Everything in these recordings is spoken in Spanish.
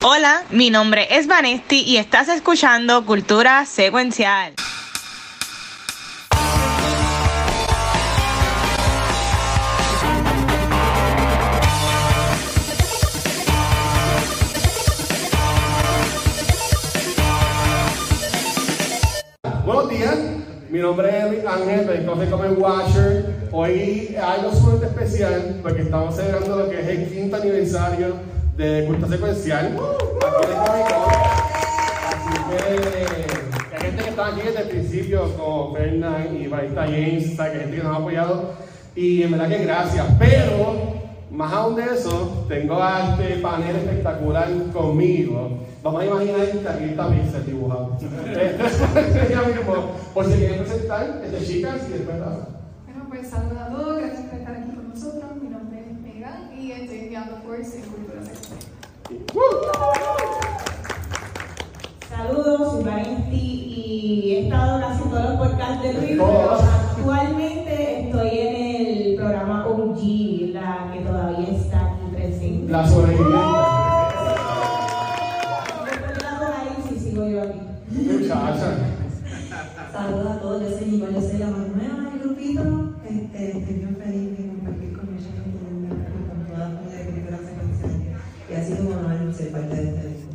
Hola, mi nombre es Vanesti y estás escuchando Cultura Secuencial. Buenos días, mi nombre es Ángel, me conoce como el. Hoy hay algo sumamente especial porque estamos celebrando lo que es el quinto aniversario de Cultura Secuencial. Aquí en Con. Así que hay gente que está aquí desde el principio, como Fernand y Barista James, que hay gente que nos ha apoyado. Y en verdad que gracias. Pero más aún de eso, tengo a este panel espectacular conmigo. Vamos a imaginar que aquí está Pixel dibujado. Entonces, ya mismo, por si quieren presentar, este chicas y después. Bueno, pues saludos a todos, gracias por estar aquí con nosotros. Mi nombre es Megan y estoy enviando Cultura Sexual. Saludos, soy Valenti y he estado haciendo los podcasts de Luis, pero actualmente estoy en el programa OG, la que todavía está aquí presente. La sobreviviente. Después de la apocalipsis sigo yo aquí. Saludos a todos, yo soy Nicole, yo soy la más nueva del grupito. Este, estoy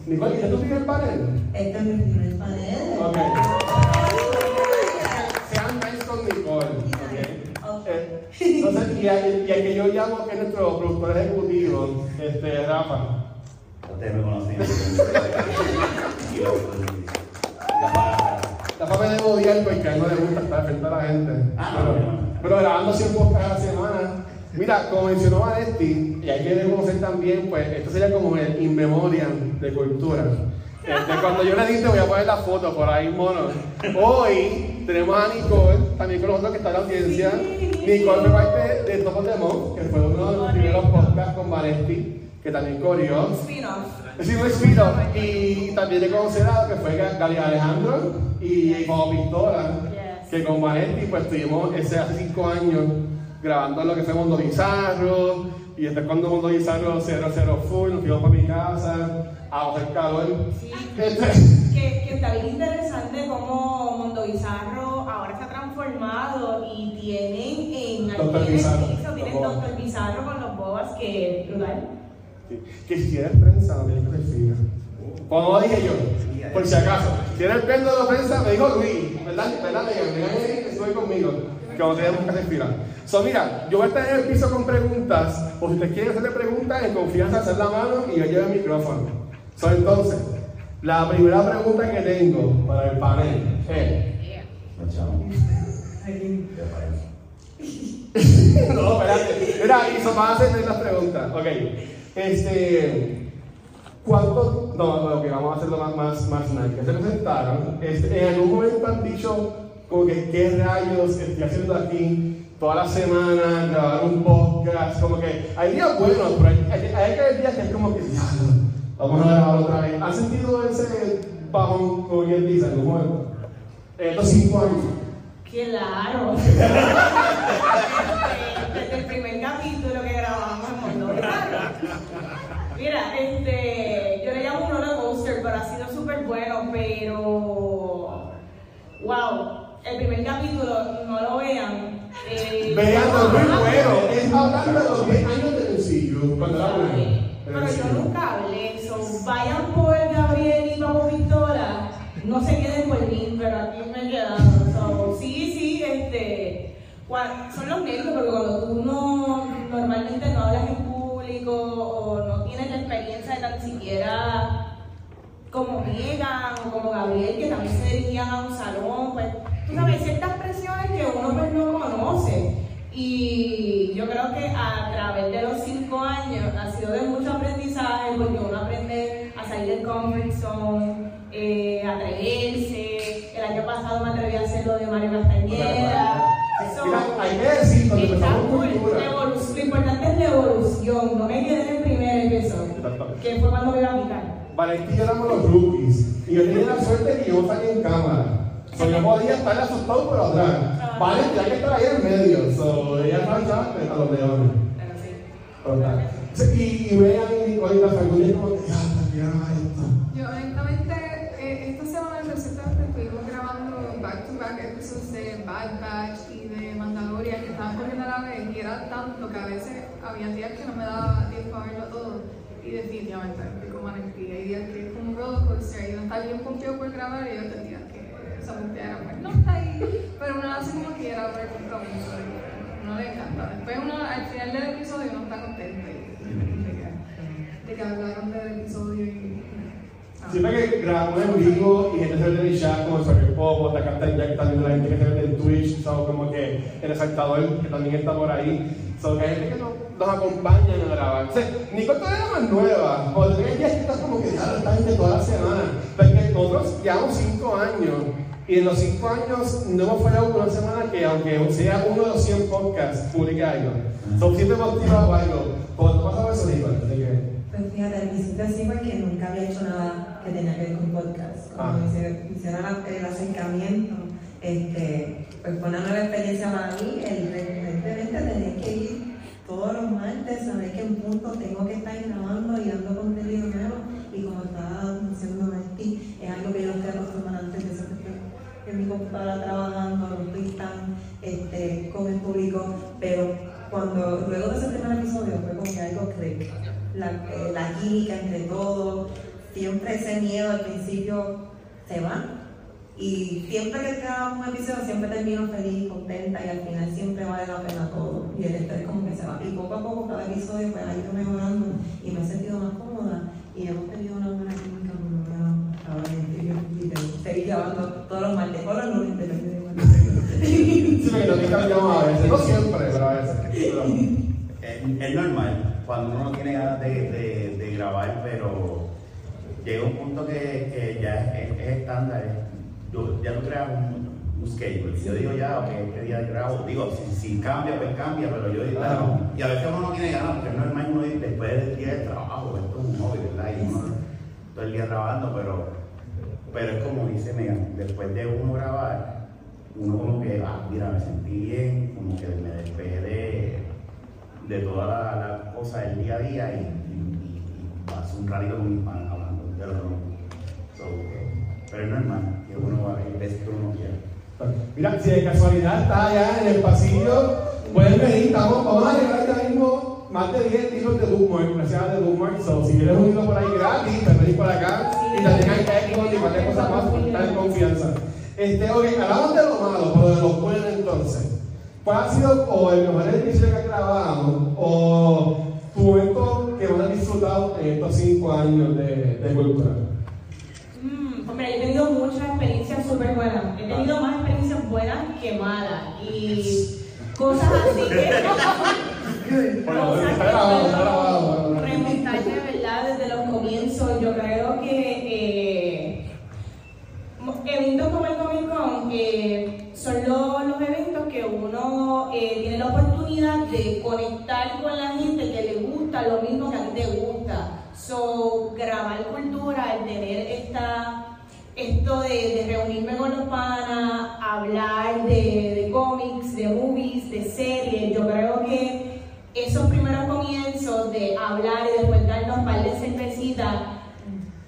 Nicole, ¿ya tú sigues el panel? Este es mi primer panel. Ok. Sean nice con Nicole. ok. Eh, Entonces, y a, y a que yo llamo que es nuestro productor ejecutivo, este, Rafa. Ustedes me conocen. Rafa me debe odiar porque a él no le gusta estar frente a la gente. Ah, pero, no, no. pero grabando 100 podcasts a la semana. Mira, como mencionó Vanetti, y hay que reconocer también, pues esto sería como el in memoriam de cultura. Este, cuando yo le dije, voy a poner la foto por ahí, mono. Hoy tenemos a Nicole, también con nosotros que está en la audiencia. Nicole fue parte de Topos de Mo, que fue uno de los primeros podcasts con Vanetti, que también corrió. Spin-off. Sí, un spin-off. Y también le conocerá que fue Gali Alejandro y como Pistola, Yes. que con Vanetti pues estuvimos ese hace cinco años grabando lo que fue Mundo Bizarro. Y después cuando Mundo Bizarro 00 full, nos fuimos para mi casa a bajar calor. Sí. Este, Que, que está bien interesante cómo Mundo Bizarro ahora se ha transformado y tienen en Bizarro, piso, tienen los. Dr. Bizarro con los bobas que es brutal. que si eres prensa, no tienes que ser fina. Como dije yo, por si acaso. Si eres péndulo de prensa, me dijo Luis, ¿verdad? ¿Verdad? Megan? Megan es que estuve conmigo, que no tenemos que fila. So, mira, yo voy a estar en el piso con preguntas, por si ustedes quieren hacerle preguntas, en confianza, hacer la mano y yo llevo el micrófono. So, entonces, la primera pregunta que tengo para el panel es. No, espérate. Mira, y so, van a las preguntas. Ok. Este. ¿Cuánto? No, no, ok, vamos a hacerlo más, más, más nice. Que se presentaron. Este, en algún momento han dicho, como que, ¿qué rayos estoy haciendo aquí? Toda la semana, grabar un podcast. Como que hay días buenos, pero hay, hay, hay que haber días que es como que, "Diablo, vamos a grabar otra vez. ¿Han sentido ese bajón, como quien dice, algún momento? En estos cinco años. Claro. Desde el primer capítulo que grabamos en Mundo. Mira, este, yo le llamo un roller coaster, pero ha sido súper bueno, pero wow, el primer capítulo no lo vean. Eh, Vean, lo muy bueno. Es hablando de los 10 años de sencillo. Cuando era bueno. Pero yo nunca hablé eso. Vayan por Gabriel y Papo Pistola. No se queden por mí, pero aquí me he quedado. So, sí, sí, este. Son los nervios, porque cuando tú no, normalmente no hablas en público o no tienes la experiencia de tan siquiera como Megan o como Gabriel, que también se dirigían a un salón, pues tú sabes, hay ciertas presiones que uno pues no conoce. Y yo creo que a través de los cinco años ha sido de mucho aprendizaje, porque uno aprende a salir del comfort zone, eh, a atreverse. El año pasado me atreví a hacer lo de Mario Castañeda. So, Mira, hay que decir, cuando está empezamos cool. cultura. La evolu- Lo importante es la evolución, no me quedé en el primer episodio, que fue cuando me iba a picar. Valentín éramos los rookies. Y yo tenía la suerte que yo salí en cámara. So, yo podía estar asustado por atrás. Vale, tenía que estar ahí en medio. So, ella marchaba a los leones. Pero sí. Total. Sí, Y, y vean y y la familia como que, ah, graba esto? Yo honestamente, eh, esta semana recientemente estuvimos grabando back to back episodios de Bad Batch y de Mandalorian que estaban corriendo a la vez y era tanto que a veces había días que no me daba tiempo a verlo todo y definitivamente estoy como anarquía. Hay días que es como un roller coaster y uno está bien confiado por grabar y otros días que pues no está ahí, pero uno hace como quiera por el compromiso uno le encanta. Después uno al final del episodio uno está contento y, de, que, que hablaron del episodio y... ah. Siempre que grabamos en vivo y gente se ve en el chat, como el Super Pop, o Captain Jack, también la gente que se ve en Twitch, so, como que el exaltador que también está por ahí, so, que hay gente que nos, nos acompaña a grabar. O sea, Nico todavía más nueva, o tenés días que estás como que ya esta gente toda la semana, porque nosotros llevamos 5 años. Y en los 5 años no hemos fallado una semana que, aunque sea uno de los 100 podcasts, publique algo. So, siempre hemos tirado algo. ¿Cómo Nico? Así que- Pues fíjate, al principio sí porque nunca había hecho nada que tenía que ver con podcast. Como Ah. la- el acercamiento, este, pues fue una nueva experiencia para mí. El evidentemente tener que ir todos los martes, saber que en punto tengo que estar grabando y dando contenido nuevo. Y como estaba diciendo Martí, es algo que yo estoy acostumbrada antes de eso que estoy en mi computadora trabajando, no estoy tan este, con el público, pero cuando luego de ese primer episodio fue como que algo click, la, eh, la química entre todos, siempre ese miedo al principio se va. Y siempre que grabamos un episodio siempre termino feliz, contenta y al final siempre vale la pena todo. Y el estrés como que se va. Y poco a poco cada episodio pues ha ido mejorando. Y me he sentido más cómoda y hemos tenido una buena química por lo seguir grabando todos los martes o los lunes depende de cuándo Sí, porque también cambiamos a veces, no siempre, pero a veces. Pero- Es, es normal cuando uno no tiene ganas de, de- de grabar, pero llega un punto que, que ya es, es- es estándar. Yo, ya tú creas un, un schedule. Yo digo ya, ok, este día grabo. Digo, si, si cambia, pues cambia, pero yo digo, Claro. y a veces uno no tiene ganas, porque es normal uno después del día de trabajo, esto es un hobby, ¿verdad? Y uno todo el día trabajando, pero, pero es como dice Megan, después de uno grabar, uno como que, ah, mira, me sentí bien, como que me despejé de, de toda la, la cosa del día a día y, y, pasé un ratito con mis panas hablando de lo. So, pero es normal que uno va a ver veces que uno no quiere. Mira, si de casualidad está allá en el pasillo, pueden venir, estamos, vamos a llegar mismo más de 10 hijos de Dumont, gracias de Dumont, so, si quieres un por ahí gratis, puedes venir por acá y también hay Xbox y cualquier cosa más, en confianza. Este, ok, hablamos de lo malo, pero de lo bueno entonces. ¿Cuál ha sido o el mejor episodio que has grabado o tu momento que más has disfrutado en estos 5 años de, de cultura? Mm, pues mira, yo he tenido muchas experiencias súper buenas. He tenido más experiencias buenas que malas. Y cosas así que. Bueno, está verdad desde los comienzos. Yo creo que. eventos como el Comic Con eh, son lo- los eventos que uno eh, tiene la oportunidad de conectar con la gente que le gusta lo mismo que a ti te gusta. So, grabar cultura, al tener esta, esto de, de reunirme con los panas, hablar hablar y después darnos un par de cervecitas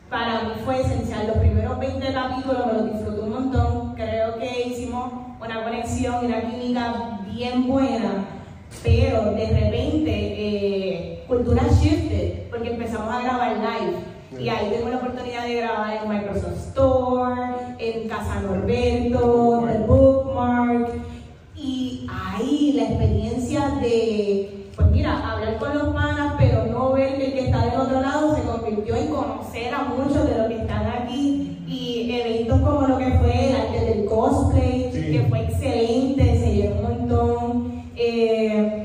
para mí fue esencial. Los primeros 20 capítulos me los disfruté un montón. Creo que hicimos una conexión y una química bien buena. Pero de repente, eh, cultura shifted, porque empezamos a grabar live. Y ahí tengo la oportunidad de grabar en Microsoft Store, en Casa Norberto, The Bookmark. Y ahí la experiencia de, pues mira, hablar con los panas, otro lado se convirtió en conocer a muchos de los que están aquí. Y eventos como lo que fue el arte del cosplay, Sí. que fue excelente, se llenó un montón. Eh,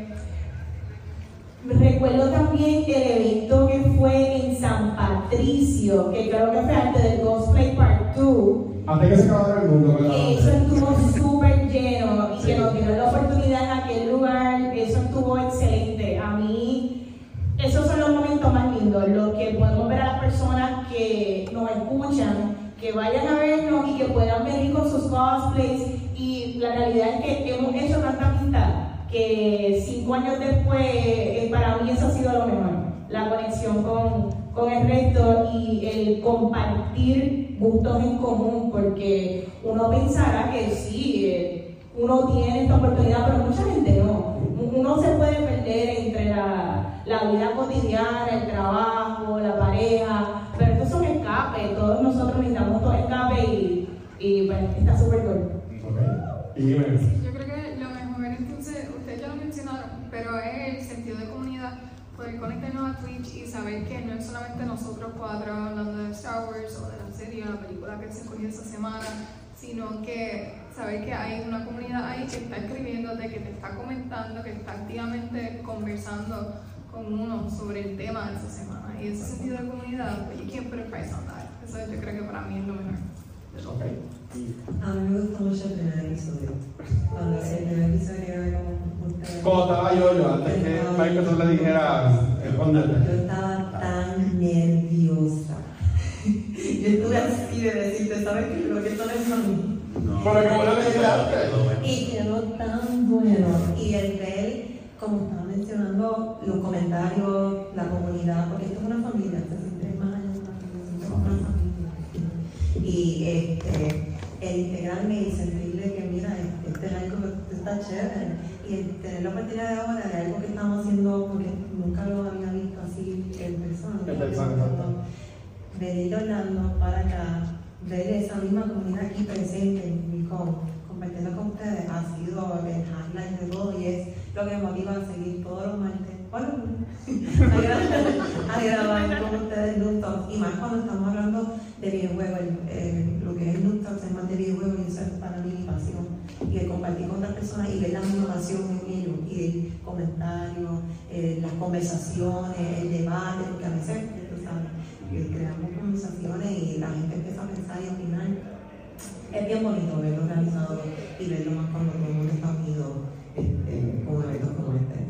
Recuerdo también el evento que fue en San Patricio, que creo que fue arte del Cosplay Part 2, Antes que se acabara el mundo, ¿verdad? que eso estuvo súper lleno y Sí. que nos dieron la oportunidad en aquel lugar, eso estuvo excelente. A mí, esos son los momentos más lindos, los que podemos ver a las personas que nos escuchan, que vayan a vernos y que puedan venir con sus cosplays. Y la realidad es que hemos hecho tanta amistad después, eh, para mí eso ha sido lo mejor, la conexión con, con el resto y el compartir gustos en común, porque uno pensará que sí, eh, uno tiene esta oportunidad, pero mucha gente no. Uno se puede perder entre la, la vida cotidiana, el trabajo, la pareja, pero estos son escapes, todos nosotros necesitamos todo escape y, pues, está súper cool. Ok. Y dime. Yo creo que lo mejor ustedes ya lo mencionaron, pero es el sentido de comunidad, poder conectarnos a Twitch y saber que no es solamente nosotros cuatro hablando de Star Wars o de la serie o la película que se escogió esa semana, sino que saber que hay una comunidad ahí que está escribiéndote, que te está comentando, que está activamente conversando con uno sobre el tema de esa semana. Y ese sentido de comunidad, pues you can't put a price on that. Eso yo creo que para mí es lo mejor. Ok. Y- A mí me gustó mucho el primer episodio. Cuando el primer episodio era como estaba yo, yo antes que Michael tú le dijera Yo responderte. estaba tan nerviosa. Yo estuve así de decirte, ¿sabes qué? Lo que esto no es para mí. Pero como lo dijiste antes. Y quedó tan bueno. Y el ver, como estaba mencionando, los comentarios, la comunidad, porque esto es una familia, esto siempre es más integrarme y sentirle que, mira, este es algo que está chévere. Y tener la oportunidad de ahora de algo que estamos haciendo, porque nunca lo había visto así en persona. Venir de Orlando para acá, ver esa misma comunidad aquí presente en compartiendo con ustedes, ha sido el highlight de todo y es lo que me motiva a seguir todos los martes. Bueno, a gra- a grabar con ustedes Newton y más cuando estamos hablando de videojuegos, el- el- lo que es Newton es más de videojuegos y eso es para mí mi pasión. Y el compartir con otras personas y ver la pasión en ellos y el comentario, eh, las conversaciones, el debate, porque a veces, tú sabes, creamos conversaciones y la gente empieza a pensar y opinar. Es bien bonito verlo organizado y verlo más cuando todo el mundo está unido este, con eventos como este.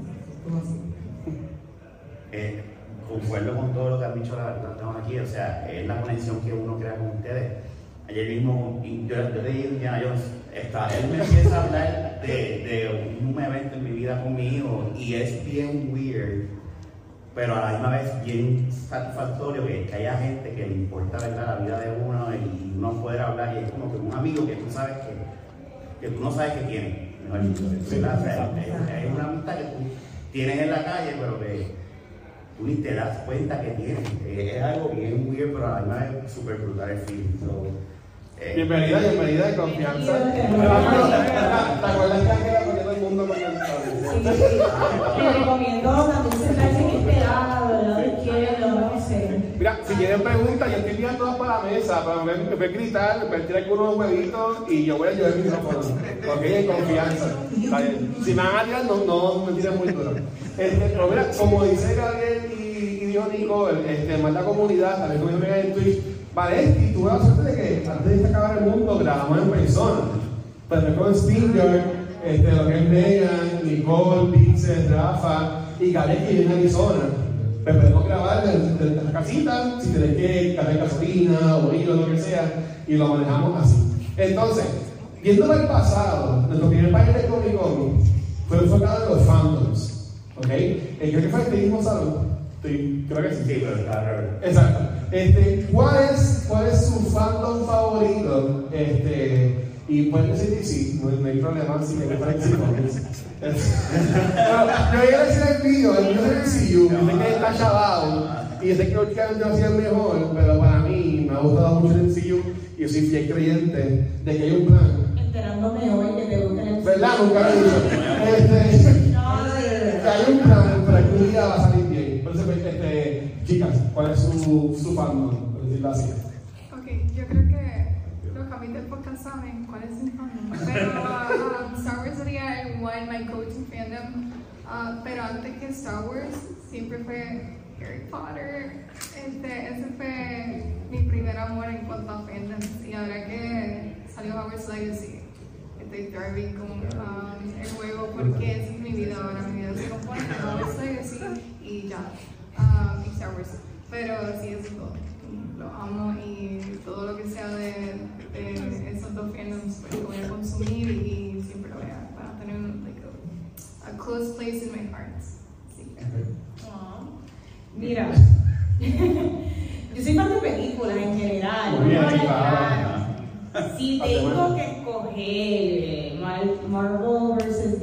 Eh, concuerdo con todo lo que han dicho las personas aquí, o sea, es la conexión que uno crea con ustedes. Ayer mismo, yo, yo le dije a Jones, está, él me empieza a hablar de, de un evento en mi vida con mi hijo y es bien weird, pero a la misma vez bien satisfactorio que, que haya gente que le importa ¿verdad? la vida de uno y uno poder hablar y es como que un amigo que tú sabes que, que tú no sabes que tiene, es, una amistad que tú tienes en la calle, pero que tú ni te das cuenta que tienes. Es algo bien weird, pero además es súper brutal el film. So, eh, Bienvenida, bienvenida de confianza. ¿Te acuerdas que Ángela ponía todo el mundo con el Te recomiendo también sentarse en este lado, no sé. Mira, si tienen preguntas, yo estoy tirando todas para la mesa, pero me, me pueden gritar, me pueden tirar algunos huevitos y yo voy a llevar el micrófono. Ok, en confianza. Si me van a tirar, no, no me tiren muy duro. Este, pero mira, como dice Gabriel y, y dijo Nico, el- este, más la comunidad, también como yo me en Twitch, vale, y tuve la suerte de que antes de acabar el mundo grabamos en persona. Pues me con Stinger, este, lo que es Megan, Nicole, Vincent, Rafa y Gabriel que vive en Arizona. Pues podemos grabar desde, desde la casita, si tenés que cargar gasolina o ir o lo que sea, y lo manejamos así. Entonces, viendo para el pasado, nuestro primer panel de Comic Con fue enfocado en los fandoms. ¿Ok? Eh, creo que fue este mismo salón. Estoy- creo que sí. sí, pero está. Exacto. Este, ¿cuál, es, ¿Cuál es su fandom favorito? Este, y pueden decir que sí, no, no hay problema si me que sí. Pero yo iba a decir el mío, el mío es el CU, yo sé que está chavado y sé que últimamente va a ser el mejor, pero para mí me ha gustado mucho el CU y yo soy fiel creyente de que hay un plan. Enterándome hoy que te gusta el ¿Verdad? Nunca lo he dicho. Este, que hay un plan, pero que un día va a salir chicas, ¿cuál es su, su fandom? Por decirlo así. Ok, yo creo que los cambios del podcast saben cuál es mi fandom. Pero um, Star Wars sería el one, my coaching fandom. Uh, pero antes que Star Wars, siempre fue Harry Potter. Este, ese fue mi primer amor en cuanto a fandom. Y ahora que salió Hogwarts Legacy, estoy thriving con um, el juego porque esa es mi vida ahora. Mi vida se compone de Hogwarts Legacy y ya a Pixar Wars. Pero sí, es todo. Lo amo y todo lo que sea de, esos dos fandoms pues, lo voy a consumir y siempre lo voy a, para tener like, close place in my heart. Mira, yo soy fan de películas en general. Si tengo que escoger eh, Marvel vs.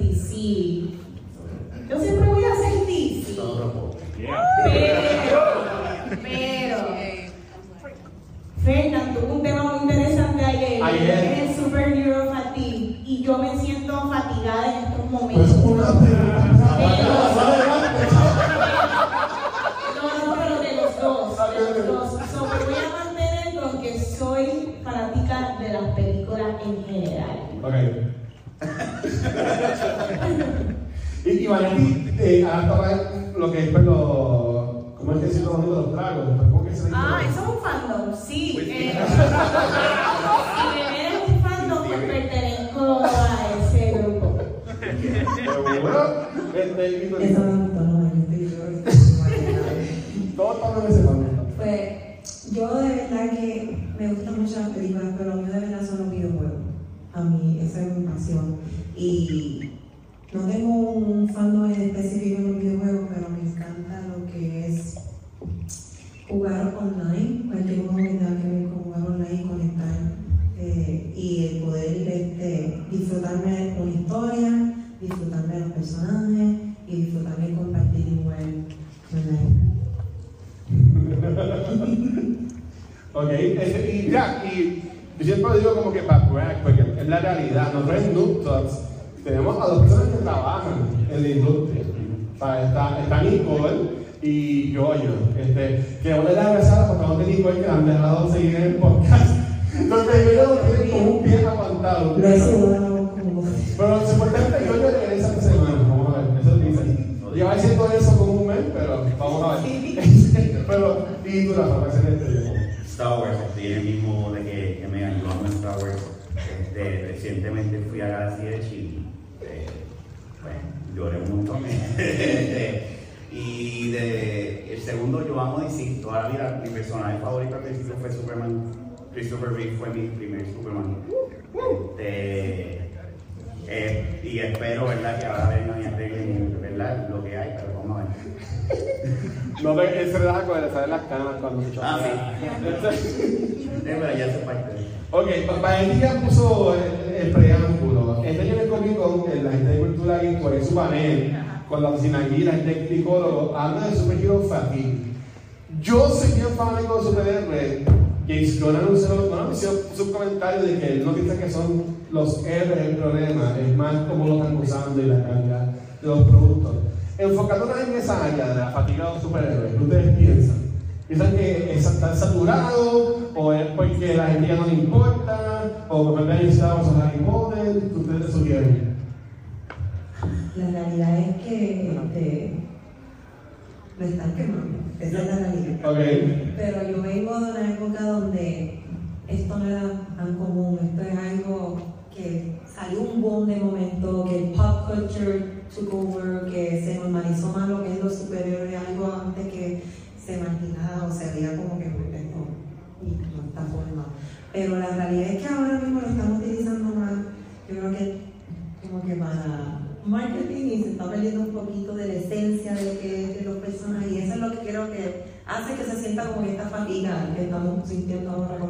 y, Vanetti, eh, ahora toca lo que es pues, lo, ¿cómo es que decirlo bonito? Los tragos. pues, ¿Cómo que se dice? Ah, eso es un fandom, sí. Eh, si eres un fandom, pues pertenezco a ese grupo. Pero bueno, este, Eso me no, yo estoy todos estamos en ese momento. Pues yo de verdad que me gustan mucho las películas, pero lo mío de verdad son los videojuegos. A mí esa es mi pasión. Y no tengo un fandom específico en los videojuegos, pero me encanta lo que es jugar online, cualquier juego que ver con jugar online y conectar. eh, y el poder este, disfrutarme una historia, disfrutarme de los personajes y disfrutarme de compartir y jugar online. Ok, y ya, y yo siempre digo como que para porque es la realidad. Nosotros en Noob tenemos a dos personas que trabajan en la industria. O sea, está, está Nicole y yo, yo. Este, que una de las gracias a los de Nicole que han dejado seguir en el podcast. Donde yo lo tienen como un pie aguantado. Pero supuestamente yo le regresa esta semana, vamos a ver, eso dicen. Lleva diciendo eso como un mes, pero vamos a ver. pero, y tú la para hacer este. Star Wars, estoy en el mismo de que, que me ayudó a Star Wars. Este, recientemente fui a Galaxy y eh, bueno, lloré un montón. Y de, el segundo yo amo DC, toda la vida mi personaje favorito al principio fue Superman. Christopher Reeve fue mi primer Superman. Este, eh, y espero, ¿verdad? Que ahora vengan y arreglen, ¿verdad? Lo que hay, pero vamos a ver. No te él se relaja con él, sale las canas cuando se Ah, choca. Sí, pero ya se parte. Ok, ya puso el, el preámbulo. Este año en el Comic Con, en la gente de Cultura Geek, por su panel, con la oficina aquí, la gente de psicólogo, habla de superhero fatigue. Yo soy bien fanático de superhéroes. James anunció, bueno, anunció su comentario de que él no piensa que son los héroes el problema, es más cómo lo están usando y la calidad de los productos. Enfocándonos en esa área de la fatiga de los superhéroes, ¿qué ustedes piensan? ¿Piensan que es- están saturados o es porque la gente ya no le importa o porque han necesitado esos Harry Potter? ¿Qué ustedes sugieren? La realidad es que este, lo están quemando. Esa es la realidad. Ok. Pero yo vengo de una época donde esto no era tan común. Esto es algo que salió un boom de momento, que el pop culture took over, que se normalizó más lo que es lo superior, algo antes que se marginaba o se veía como que esto y no está forma. Pero la realidad es que ahora mismo lo están utilizando más, yo creo que como que para marketing y se está perdiendo un poquito de la esencia de que es de los personajes y eso es lo que creo que hace que se sienta como esta fatiga que estamos sintiendo ahora con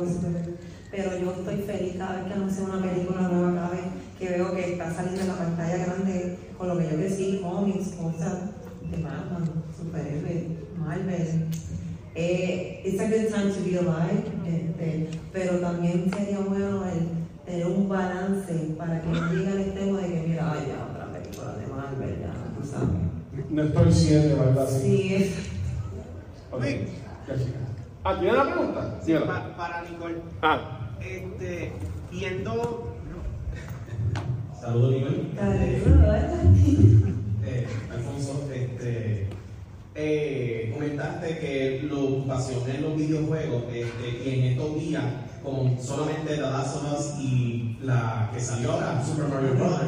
pero yo estoy feliz cada vez que anuncio una película nueva, cada vez que veo que está saliendo en la pantalla grande con lo que yo crecí, cómics, cosas de Batman, superhéroes, Marvel. Eh, it's a good time to be alive, este, pero también sería bueno el tener un balance para que no llegue al extremo de que mira, ay, ya otra película de Marvel, ya, tú sabes. No estoy siendo, ¿verdad? Sí. Sí, es- Ok. Ah, ¿tiene una pregunta? Sí, Pa- para Nicole, Ah, este, viendo Saludos, Nicole. Dale, Eh, Alfonso, este, eh, comentaste que lo pasión en los videojuegos este, y en estos días, con solamente The Last of Us y la que salió ahora, Super Mario Bros.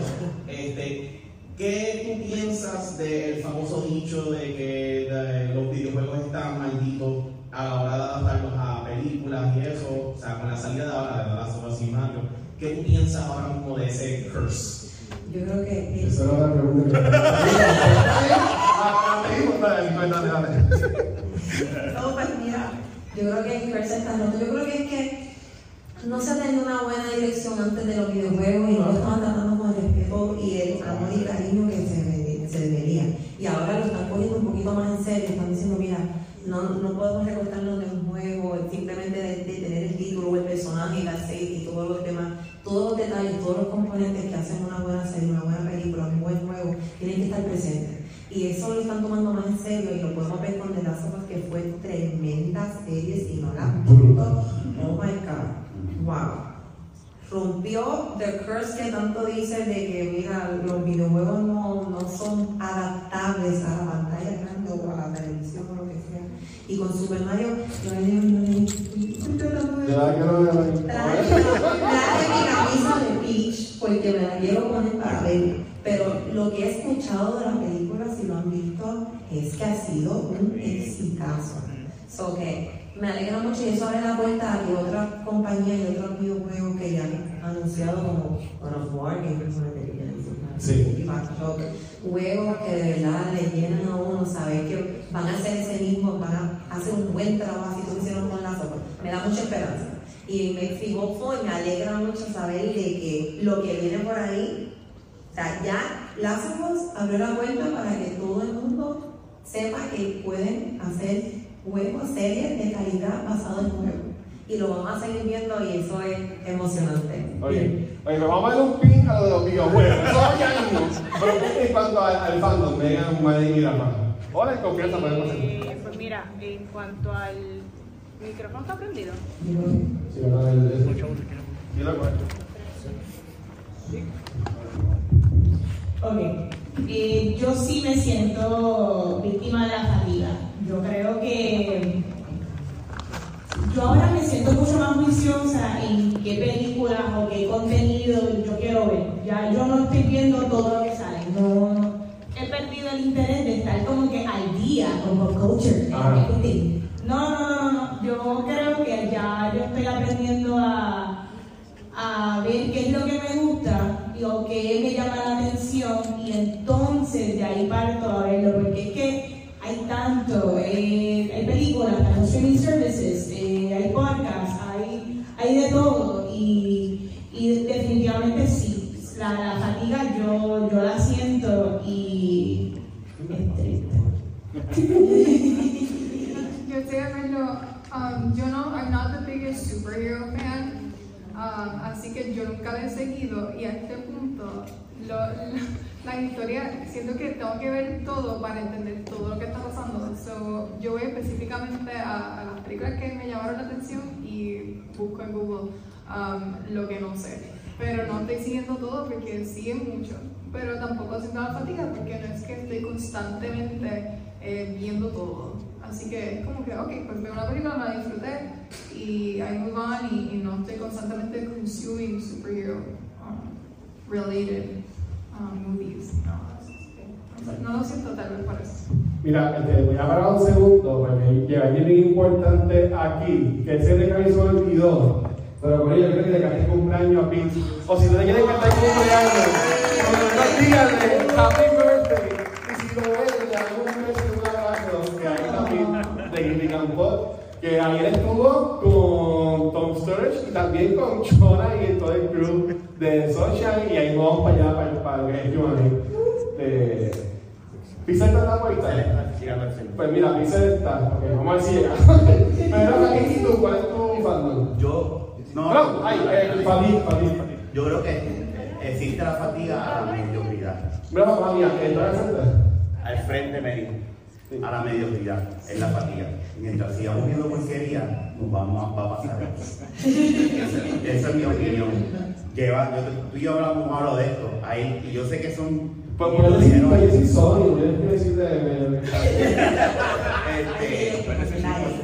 Este, ¿Qué tú piensas del famoso dicho de que los videojuegos están malditos a la hora de adaptarlos a películas y eso? O sea, con la salida de ahora de The Last of Us y Mario, ¿qué tú piensas ahora mismo de ese curse? yo creo que esa era la pregunta No, pues mira, yo creo que está roto. Yo creo que es que no se tenido una buena dirección antes de los videojuegos y no lo estaban tratando con el respeto y el amor y cariño que se, debería. Y ahora lo están poniendo un poquito más en serio, están diciendo, mira, no, no podemos recortarnos de un juego, simplemente de, de tener el título, el personaje, el aceite y todos los demás, todos los detalles, todos los componentes que hacen una buena serie, una buena película, un buen juego, tienen que estar presentes. Y eso lo están tomando más en serio y lo podemos ver con The Last of Us, que fue tremenda serie, si no la han visto, oh my god, wow. Rompió the curse que tanto dice de que, mira, los videojuegos no, no son adaptables a la pantalla grande o a la televisión o lo que sea. Y con Super Mario, yo le digo, le no Traje, traje mi camisa de Peach porque me la quiero poner para ver. Pero lo que he escuchado de la película, si lo han visto, es que ha sido un exitazo. So que me alegra mucho y eso abre la puerta a que otras compañías y otros videojuegos que ya han anunciado como God of War, que es una Sí. juegos que de verdad le llenan a uno, saber que van a hacer ese mismo, van a hacer un buen trabajo así como hicieron con Lazo, me da mucha esperanza. Y me fijo y me alegra mucho saber de que lo que viene por ahí, o sea, ya Lázaro abrió la puerta para que todo el mundo sepa que pueden hacer juegos, series de calidad basados en juegos. Y lo vamos a seguir viendo y eso es emocionante. Oye, oye, pero vamos a darle un pin a lo de los videojuegos. Eso ya mismo. Pero ¿qué en cuanto al, al fandom? Megan, Madden y Rafa. Hola, en confianza podemos hacer. Eh, pues mira, en cuanto al micrófono está prendido. Sí, ¿verdad? El- el- Y luego, Ok. Eh, yo sí me siento víctima de la fatiga. Yo creo que yo ahora me siento mucho más juiciosa en qué películas o qué contenido yo quiero ver. Ya yo no estoy viendo todo lo que sale. No, no. He perdido el interés de estar como que al día con pop culture. Everything. No, no, no, no. Yo creo que ya yo estoy aprendiendo a siento que tengo que ver todo para entender todo lo que está pasando. So, yo voy específicamente a, las películas que me llamaron la atención y busco en Google um, lo que no sé. Pero no estoy siguiendo todo porque sigue mucho. Pero tampoco siento la fatiga porque no es que estoy constantemente eh, viendo todo. Así que es como que, ok, pues veo una película, la disfruté y I move on y, no estoy constantemente consuming superhero um, related um, movies. No lo siento tal vez por eso. Mira, este, voy a parar un segundo porque alguien bien importante aquí, que ese de que se me olvidó. Pero por ello, yo creo que le canté cumpleaños a Pete. O si no le quieren cantar cumpleaños, pues díganle Happy Birthday. Y si lo ven, le damos un beso y un abrazo, que ahí está Pete de Gilligan Pot, que ayer estuvo con Tom Sturridge y también con Chona y todo el crew de Sunshine. Y ahí vamos para allá, para, para lo que ¿Pisa está al centro. Pues mira, está, ok, vamos a ver si llega. Pero aquí, ¿y tú? ¿Cuál es tu fandom? Yo, no, No, ay, eh, Fadil, Fadil. yo creo que existe la fatiga a la mediocridad. Mía, ¿estás al frente? Al frente me a la mediocridad, es la fatiga. Mientras sigamos viendo porquería, nos vamos a, va a pasar eso. Esa, esa es mi opinión. Lleva, yo, tú y yo hablamos malo de esto, ahí, y yo sé que son. Pues por decir, pues yo soy Sony, yo quiero decir de... de- Este,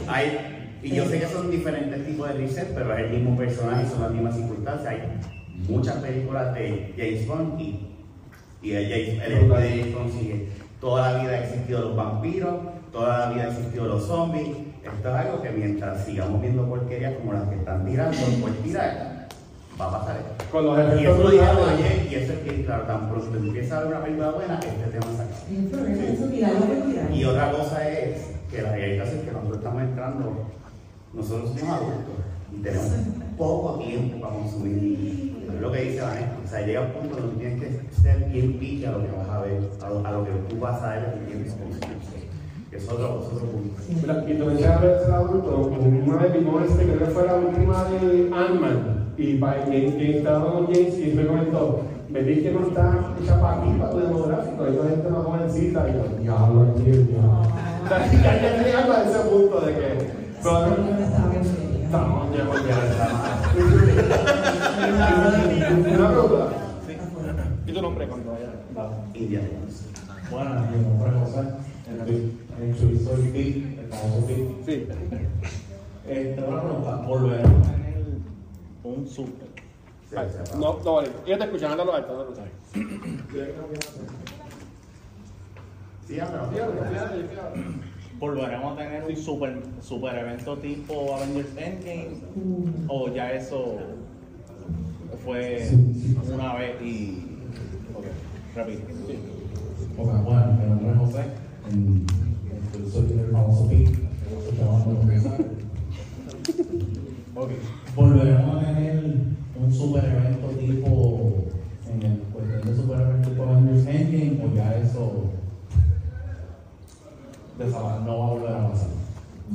hay, y yo sé que son diferentes tipos de reset, pero es el mismo personaje, son las mismas circunstancias. Hay muchas películas de James Bond y, y el, James, el de James Bond sigue. Toda la vida ha existido los vampiros, toda la vida ha existido los zombies. Esto es algo que mientras sigamos viendo porquerías como las que están tirando por tirar, va a pasar esto. Con los Y eso lo dijeron ayer, y eso es bien claro, tan pronto empieza a ver una película buena, este tema tirar. Y otra cosa es que la realidad es que nosotros estamos entrando, nosotros somos adultos y tenemos poco tiempo para consumir. Es lo que dice Vanessa. O sea, llega un punto donde tú tienes que ser bien picha a lo que vas a ver, a lo, a lo que tú vas a ver lo que tienes que consumir. Que es otro, es otro punto. Mira, y tú decías ver ser adulto, una vez vimos este, creo que fue la última de Ant-Man, y quien estaba con James y me comentó, me dije que no está hecha para aquí, para tu demográfico, hay una gente más jovencita, y yo, diablo, aquí, diablo. Sea, ya ya llegando a ese punto de que, estamos ya ya Una pregunta. ¿Y tu nombre cuando vaya? Indiana. Bueno, mi nombre es José, en el del PIB, el famoso PIB. Sí. Este, una pregunta, tener un super. Ay, No, no, vale. Ellos te escuchan, háblalo alto, háblalo alto. Sí. ¿Volveremos a tener un super, super evento tipo Avengers Endgame? ¿O ya eso fue una vez y... Ok, repite. Ok, bueno, mi nombre es José, soy el con Rosario. Ok, volveremos a super evento tipo, en el cuestión de super evento tipo Avengers Endgame, o ya eso no va a volver a pasar.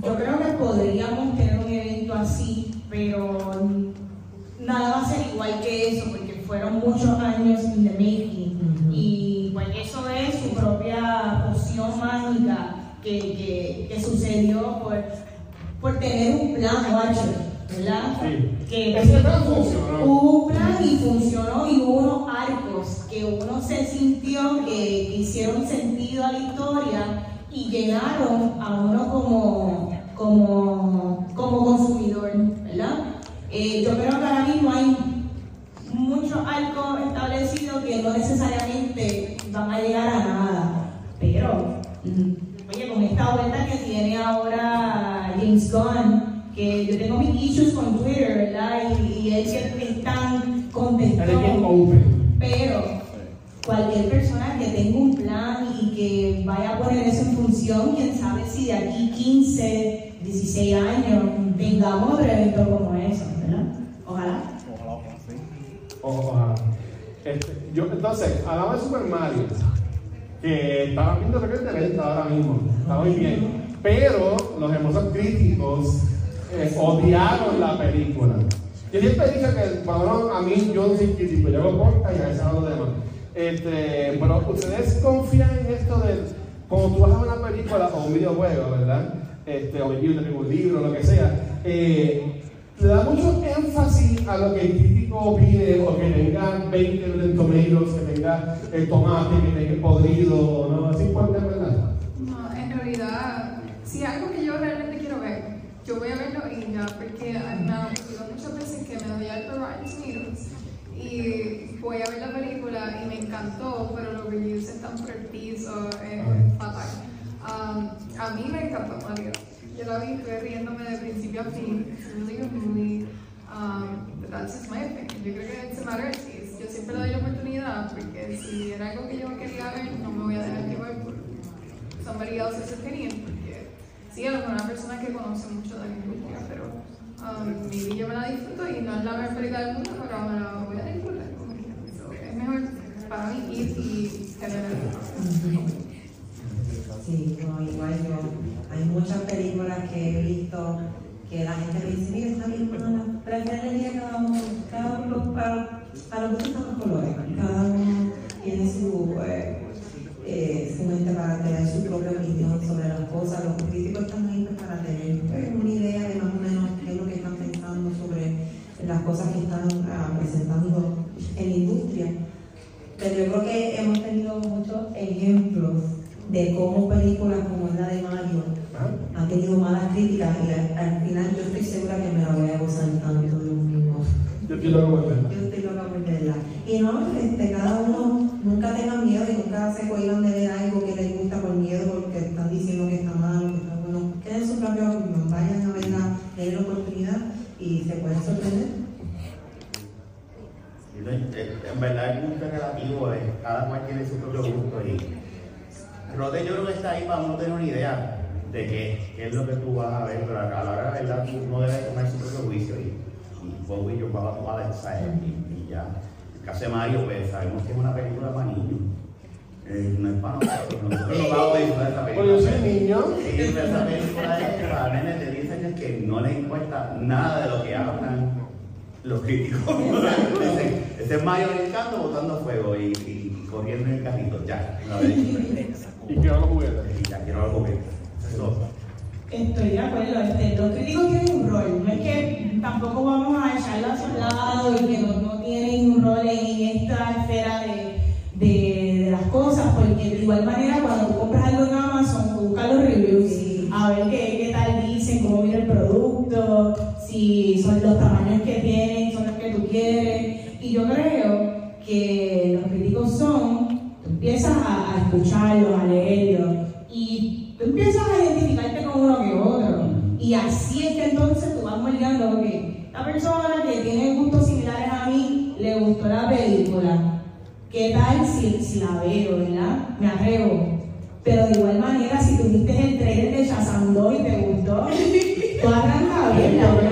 Yo creo que podríamos tener un evento así, pero nada va a ser igual que eso, porque fueron muchos años in the making. Y pues eso es su propia poción mágica que, que, que sucedió por, por tener un plan, ¿verdad? Sí. Que Ese plan funcionó. Hubo un plan y funcionó y hubo unos arcos que uno se sintió que, hicieron sentido a la historia y llegaron a uno como, como, como consumidor, ¿verdad? Eh, yo creo que ahora mismo hay muchos arcos establecidos que no necesariamente van a llegar a nada, pero mm, oye, con esta vuelta que tiene ahora James Gunn, que yo tengo mis issues con Twitter, ¿verdad? Y, y él siempre es tan open. pero cualquier persona que tenga un plan y que vaya a poner eso en función, quién sabe si de aquí 15, 16 años tengamos otro evento como eso, ¿verdad? Ojalá. Ojalá, ojalá, sí. Ojalá. Este, yo, entonces, hablamos de Super Mario, que estaba viendo creo que es ahora mismo, está muy bien. Pero los hermosos críticos eh, odiaron la película. Yo siempre dije que, bueno, a mí yo no soy crítico, yo hago podcast y a veces hablo de demás. Este, pero ustedes confían en esto de, como tú vas a una película o un videojuego, ¿verdad? Este, o un libro, lo que sea. eh, le da mucho énfasis a lo que el crítico opine o que tenga 20 Rotten Tomatoes, que tenga el tomate, que tenga podrido, ¿no? Es importante, ¿verdad? No, en realidad, si algo que yo realmente voy a verlo y ya, porque me ha ocurrido muchas veces que me doy alto Rotten Tomatoes y voy a ver la película y me encantó, pero los reviews están por el piso, es fatal. Um, a mí me encantó Mario. Yo la vi, riéndome de principio a fin. It's really good movie. Um, but that's just my opinion. Yo creo que it's a matter. Yo siempre le doy la oportunidad porque si era algo que yo quería ver, no me voy a dejar llevar por somebody else's opinion. Sí, mejor una persona que conoce mucho de la industria, pero um, maybe yo me la disfruto y no es la mejor película del mundo, pero me la voy a disfrutar. es mejor para mí ir y tener el Sí, no, igual yo. Hay muchas películas que he visto que la gente me dice, mira, esta bien pero al final cada uno, cada uno, para, para los gustos los colores, cada uno tiene su, eh, eh, su mente para tener su propia opinión sobre las cosas, los críticos están ahí pues, para tener pues, una idea de más o menos qué es lo que están pensando sobre las cosas que están ah, presentando en la industria. Pero yo creo que hemos tenido muchos ejemplos de cómo películas como la de Mario han tenido malas críticas y al, al final yo estoy segura que me la voy a gozar tanto de un mismo. Yo estoy loco por verla. Yo estoy loca por verla. Y no, este, cada uno nunca tenga miedo y nunca se cohiban de ver algo que les gusta por miedo porque están diciendo que está mal, que está bueno. Queden su propia opinión, vayan a verla, la oportunidad y se pueden sorprender. En verdad el gusto es relativo, eh, cada cual tiene su propio gusto y Rote yo creo que está ahí para uno tener una idea de qué, es lo que tú vas a ver, pero a la hora de verdad tú no debes tomar su propio juicio y, y Bowie, yo jugaba toda la ¿sabes? Y, y ya. De Mario, pues sabemos que es una película para niños. Eh, no es para nosotros, nosotros no vamos a disfrutar esta Pues película. yo soy niño. Sí, pero esta película es para nenes de 10 años que no les importa nada de lo que hablan los críticos. Dicen, ese es Mario brincando, botando fuego y, y corriendo en el carrito. Ya, no he dicho. Y quiero los juguetes. Y ya quiero algo que. Eso. Estoy de acuerdo, este, los críticos tienen un rol, no es que tampoco vamos a echarlo hacia un lado y que no, no tienen un rol en esta esfera de, de, de las cosas, porque de igual manera cuando tú compras algo en Amazon, tú buscas los reviews, a ver qué, qué tal dicen, cómo viene el producto, si son los tamaños que tienen, son los que tú quieres, y yo creo que los críticos son, tú empiezas a, a escucharlos, a leerlos, y tú empiezas a uno que otro. Y así es que entonces tú vas moldeando, porque la persona que tiene gustos similares a mí, le gustó la película. ¿Qué tal si, la veo, verdad? Me atrevo. Pero de igual manera, si tuviste el trailer de Shazam 2 y te gustó, tú arrancas bien, la verdad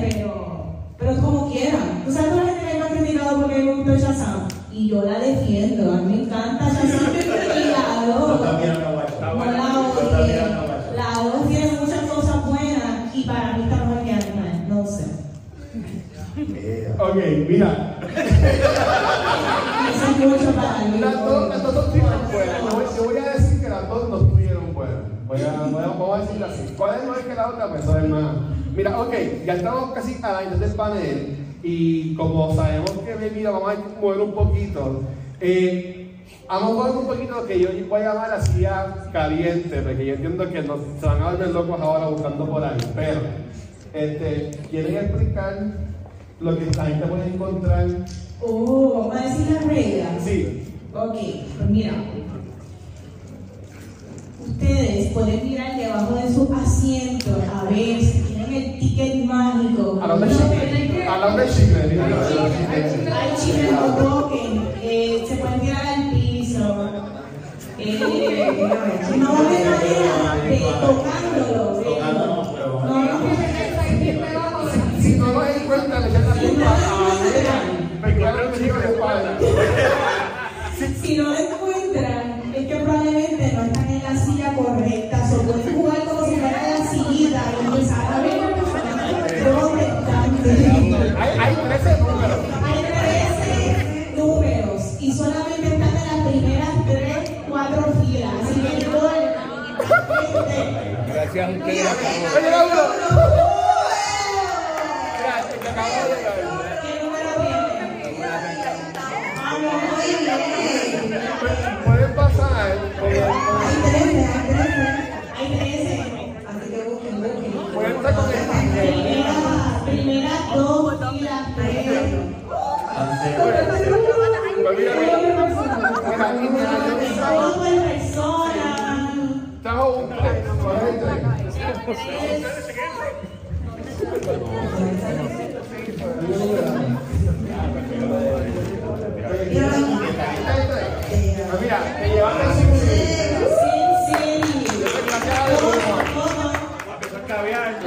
pero, pero como quieran. ¿Tú sabes toda la gente que me ha criticado porque me gustó Shazam? Y yo la defiendo, a mí me encanta Shazam y la adoro. Yo también acabo de No la Yo también odie. acabo de La voz tiene muchas cosas buenas y para mí está mejor que Ant-Man, no sé. Mira. Ok, mira. Es. Las dos, las dos estuvieron buenas. Yo voy, a decir que las dos no estuvieron buenas. Voy a, a, vamos a decirlo así. ¿Cuál es mejor que la otra? Pues es más. Mira, ok, ya estamos casi a la del panel. Y como sabemos que bebida, vamos a mover un poquito. Eh, vamos a mover un poquito lo que yo voy a llamar la silla caliente, porque yo entiendo que nos, se van a volver locos ahora buscando por ahí. Pero, este, ¿quieren explicar lo que la gente puede encontrar? Oh, vamos a decir las reglas. Sí. Ok, pues mira. Ustedes pueden mirar debajo de sus asientos a ver si tienen el ticket mágico. Hablando de No, chicle. Hablando de chicle. Hay chicles no toquen, eh, se pueden tirar al piso. Eh, no de manera de tocándolo. Si no lo encuentran, es que probablemente no están en la silla correcta. O pueden jugar como si fuera la sillita y empezar a ver dónde están. Hay, hay 13 números. Hay 13 números y solamente están en las primeras 3, 4 filas. Así que este, Gracias a ustedes. Oye, Laura. Gracias, que acabo de Pueden pasar Hay trece, hay trece. Hay 13. Así que busquen, busquen. Estar con el primeras dos filas, tres. Pues mira, mira. Mira, Indiana Jones trajo- Todo en persona. Mira, te Sí, sí. de uno.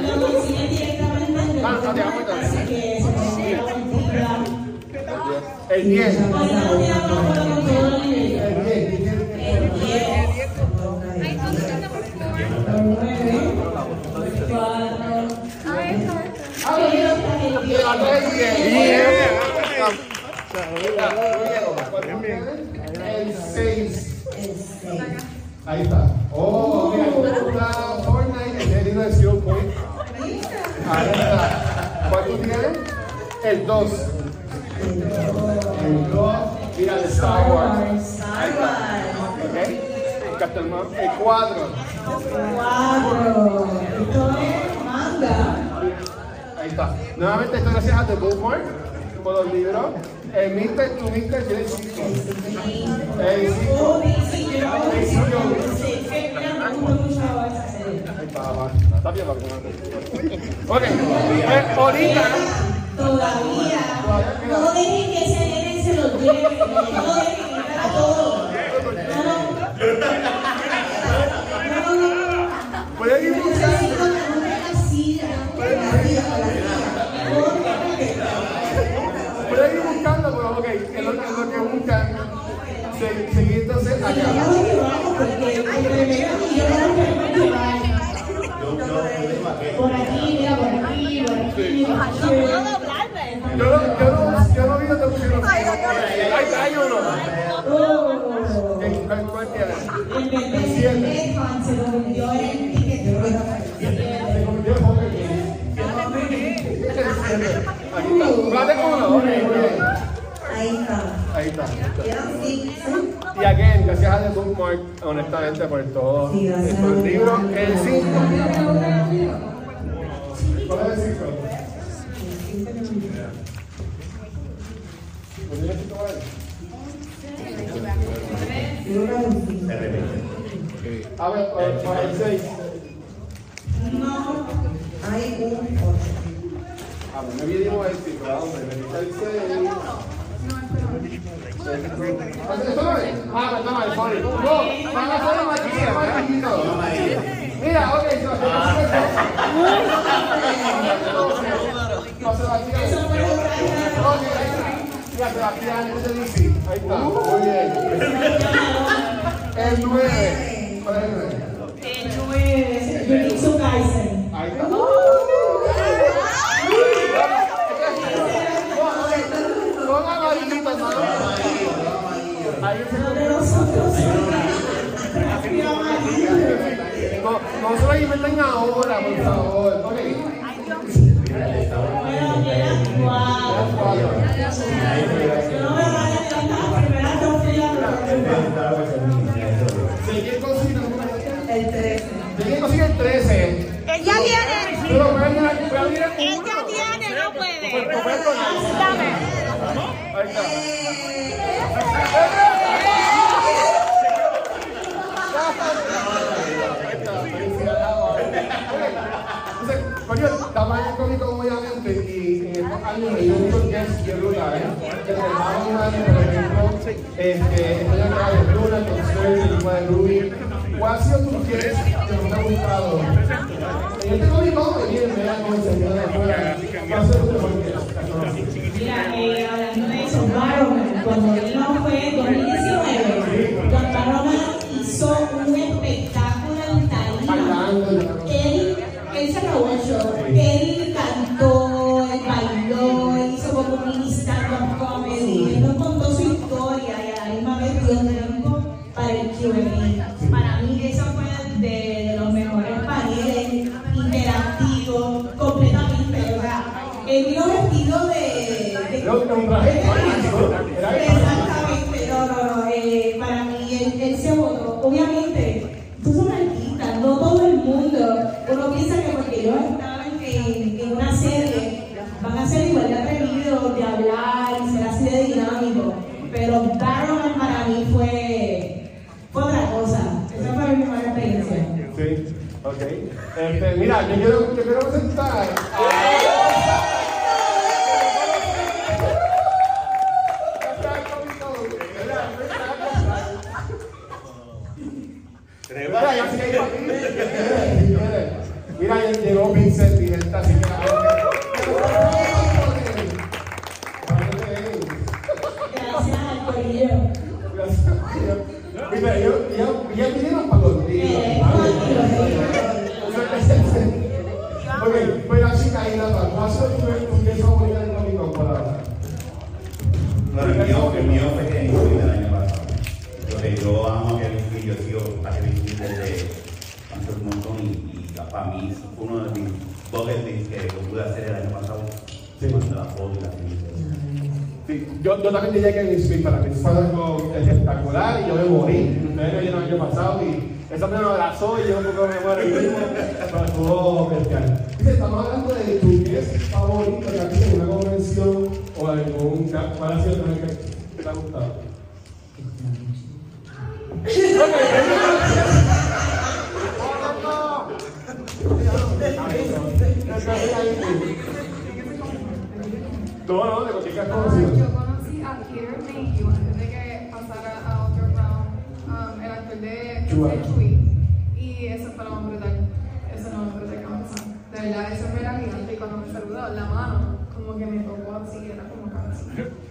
Lo consiguen directamente en Ah, no, te amo, Así que la El 10. Hoy no tiramos por con todo el nivel. El 10. El 10, el 9, el 4. Ah, pues mira, levantó el 10. El 6. El seis. Ahí está. Oh, mira, te gusta Fortnite, el de Point. Ahí está. ¿Cuánto tienes? El 2. El 2. Mira, el Star Wars. Star Wars. ¿Ok? Captain. El 4. 4. Esto es manga. Ahí está. Nuevamente, esto gracias a The Bookmark por los libros. El Mister, tu Mister tiene 5. El 5. Oh, sí, yo. Ahí está, bien, Ok. Eh, ahorita. Todavía. No dejen que ese nene se lo lleve. No dejen Yo, yo, yo digo aquello. Por aquí, mira, por aquí, por aquí, por aquí. Yo no, yo no, yo no vi donde pusieron. Ahí hay uno. Oh. ¿Qué- ¿Cuál cuál quieres? El bebé Stefan se convirtió en Se convirtió. Ahí está. Ahí está. Y again, gracias a The Bookmark, honestamente, por todo Sí, gracias estos libros. El 5. ¿Cuál es el 5? ¿Lo tienes escrito por ahí? Yo creo que un cinco. Se repite. A ver, para el 6. No, hay un. A mí me vinimos el 5, hombre, me el 6. ¿Esto no es? Ah, no, no, sorry. No, van a ser amarillos, amarillitos. Mira, ok. No. Ok, mira, Sebastián, este es dice. Ahí está, muy bien. El 9. ¿Cuál es el 9? El nueve, Jujutsu Kaisen. Ahí está. Son amarillitos, hermano. De nosotros No, no se lo inventen ahora, por favor. Ok. Yo no me vaya a las primeras dos filas. ¿De quién consigue El trece. ¿De quién consigue el 13? Él ya tiene. Pero voy a mirar, voy a mirar Él uno. ya tiene, no puede. Pues, pues, pues, Dame. Ahí está. Coño, tamaño cómico y en años hay muchos que por ejemplo, este, este Luna, el de Ruby. Que nos ha gustado? Este cómico, bien, me de afuera. ¿Cuál? Mira, eh, hablando de eso, cuando él no fue, 2017. Ahí la ¿cuál ha sido tu tu pieza favorita del Comic Con por ahora? Bueno, el mío, el mío fue que incluí el año pasado. Yo amo a Kevin Smith, yo sigo a Kevin Smith desde hace un montón y, y para mí fue uno de mis bucket lists que yo pude hacer el año pasado. Sí. Cuando la foto y la película. Sí, yo, yo también diría que Smith para mí fue algo espectacular y yo me morí. Ustedes me vieron el año pasado y esa me abrazó y yo un poco me muero bestial. Dice, Estamos hablando de tu guest favorito que has visto en una convención o algún cuál ha sido el que que te ha gustado. No, no, de cualquier Ah, conocido. De Chua. de Chewie. Y eso fue lo más brutal. Eso no es me pasó. De verdad, eso fue era gigante. Y cuando me saludó, la mano, como que me tocó así, era como casi,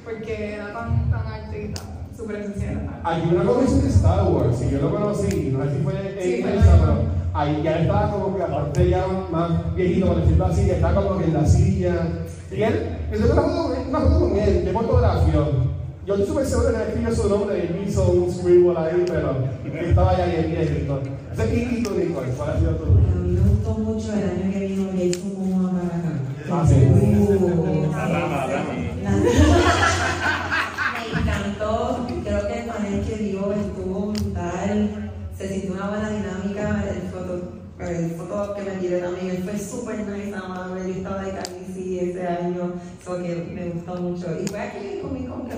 porque era tan, tan alto y tan súper esencial. Hay una convención de Star Wars, y yo lo conocí, no sé si fue en Sí, Inglesa, pero ahí ya estaba como que aparte ya más viejito, por decirlo así, estaba como que en la silla. Y él, yo tengo una foto con él, una foto con él, de fotografió. Yo súper seguro que escribió su nombre y hizo un scribble ahí, pero estaba ya bien viejito. Ese y tú, Nicole, ¿cuál ha sido tu? A mí me gustó mucho el año que vino Jason Momoa para acá. Ah, sí. Uh. Me encantó, creo que el panel que dio estuvo brutal, se sintió una buena dinámica, el foto, el foto que me tiré también, él fue súper nice, amable, yo estaba de Calici ese año, so que me gustó mucho, y fue aquí en Comic Con que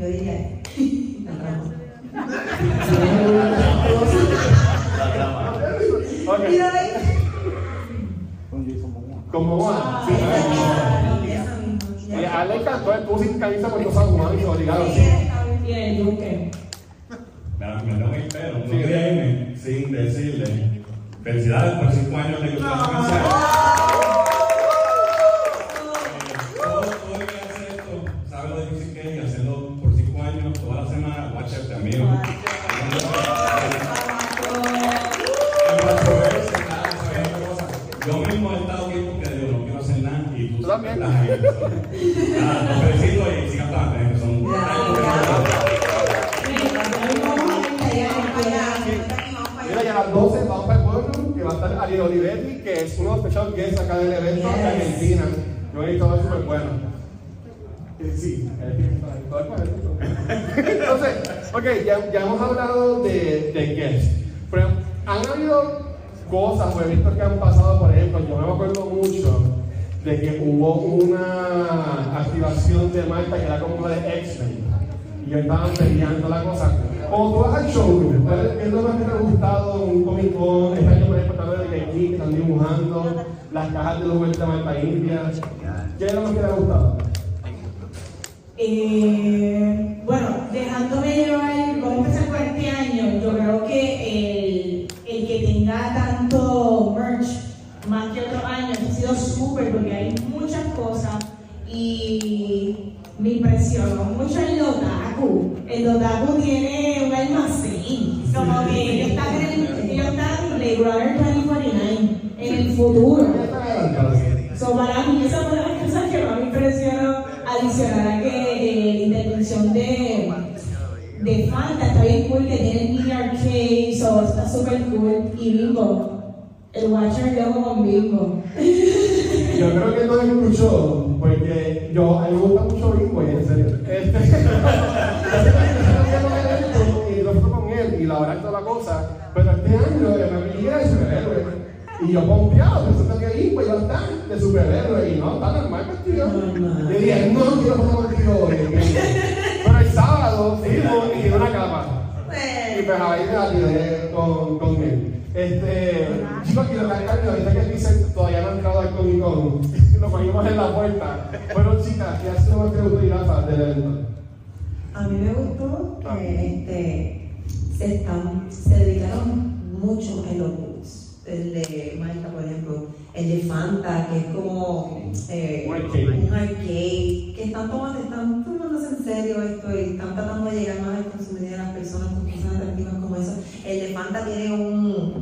yo diría, la rama. Con como Juan. Sí, Esa como Juan. misma, esa misma. Y a él le encantó, él estuvo sin camisa por todo San Juan y obligado. Sí, Sí. está bien. Y el yunque. Me tengo que no irme sin decirle felicidades por cinco años de cultura secuencial. Los felicito y sigan que son Mira, ya las 12 vamos para el pueblo, que va a estar Ariel Olivetti, que es uno de los special guests acá del evento de. Argentina. Yo he visto súper bueno. Sí, es. Entonces, ok, ya, ya hemos hablado de, de guests. Pero han habido cosas o eventos que han pasado, por ejemplo, yo me acuerdo mucho de que hubo una activación de Malta que era como de X-Men. Y estaban peleando la cosa. Cuando tú vas al showroom, ¿cuál ¿qué es lo más que te ha gustado un Comic Con? Este año, por ejemplo, de aquí, que están dibujando las cajas de los juguetes de Malta India. ¿Qué es lo más que te ha gustado? Eh, bueno, dejándome llevar, vamos a empezar por este año, yo creo que el, el que tenga tanto merch más que otros años ha sido súper porque hay muchas cosas y me impresionó mucho el Otaku. El Otaku tiene un almacén, como que ellos están en el, ellos están en Blade Runner 2049, en el futuro. So, para mí esa fue una de las cosas que más me impresionó, adicional a que eh, la intervención de, de Fanta está bien cool, que tiene el mini arcade, so está súper cool, y Bimbo, el Watcher quedó con Bimbo. Yo creo que no escuchó, porque yo, a mí me gusta mucho Bimbo, y en serio. Este, y lo fue con él, y la verdad toda la cosa, pero este año en la película de superhéroe, y yo confiado, pensando que Bimbo iba a estar de superhéroe, y no, está normal vestido. Yo dije, no quiero pasar vestido hoy. Pero el sábado fuimos y una capa. Y pues ahí me la tiré con, con él. Este, lo que han cambiado, ahorita que dicen todavía no han entrado al Con, lo cogimos en la puerta. Fueron chicas, ¿qué ha sido más que Rafa del evento? A mí me gustó Ah. que este, se, están, se dedicaron mucho en los books. El de Malta, por ejemplo, el de Fanta, que es como eh, Un arcade. un arcade, que están tomando, están tomándose en serio esto y están tratando de llegar más al consumidor de las personas con cosas atractivas como eso. El de Fanta tiene un,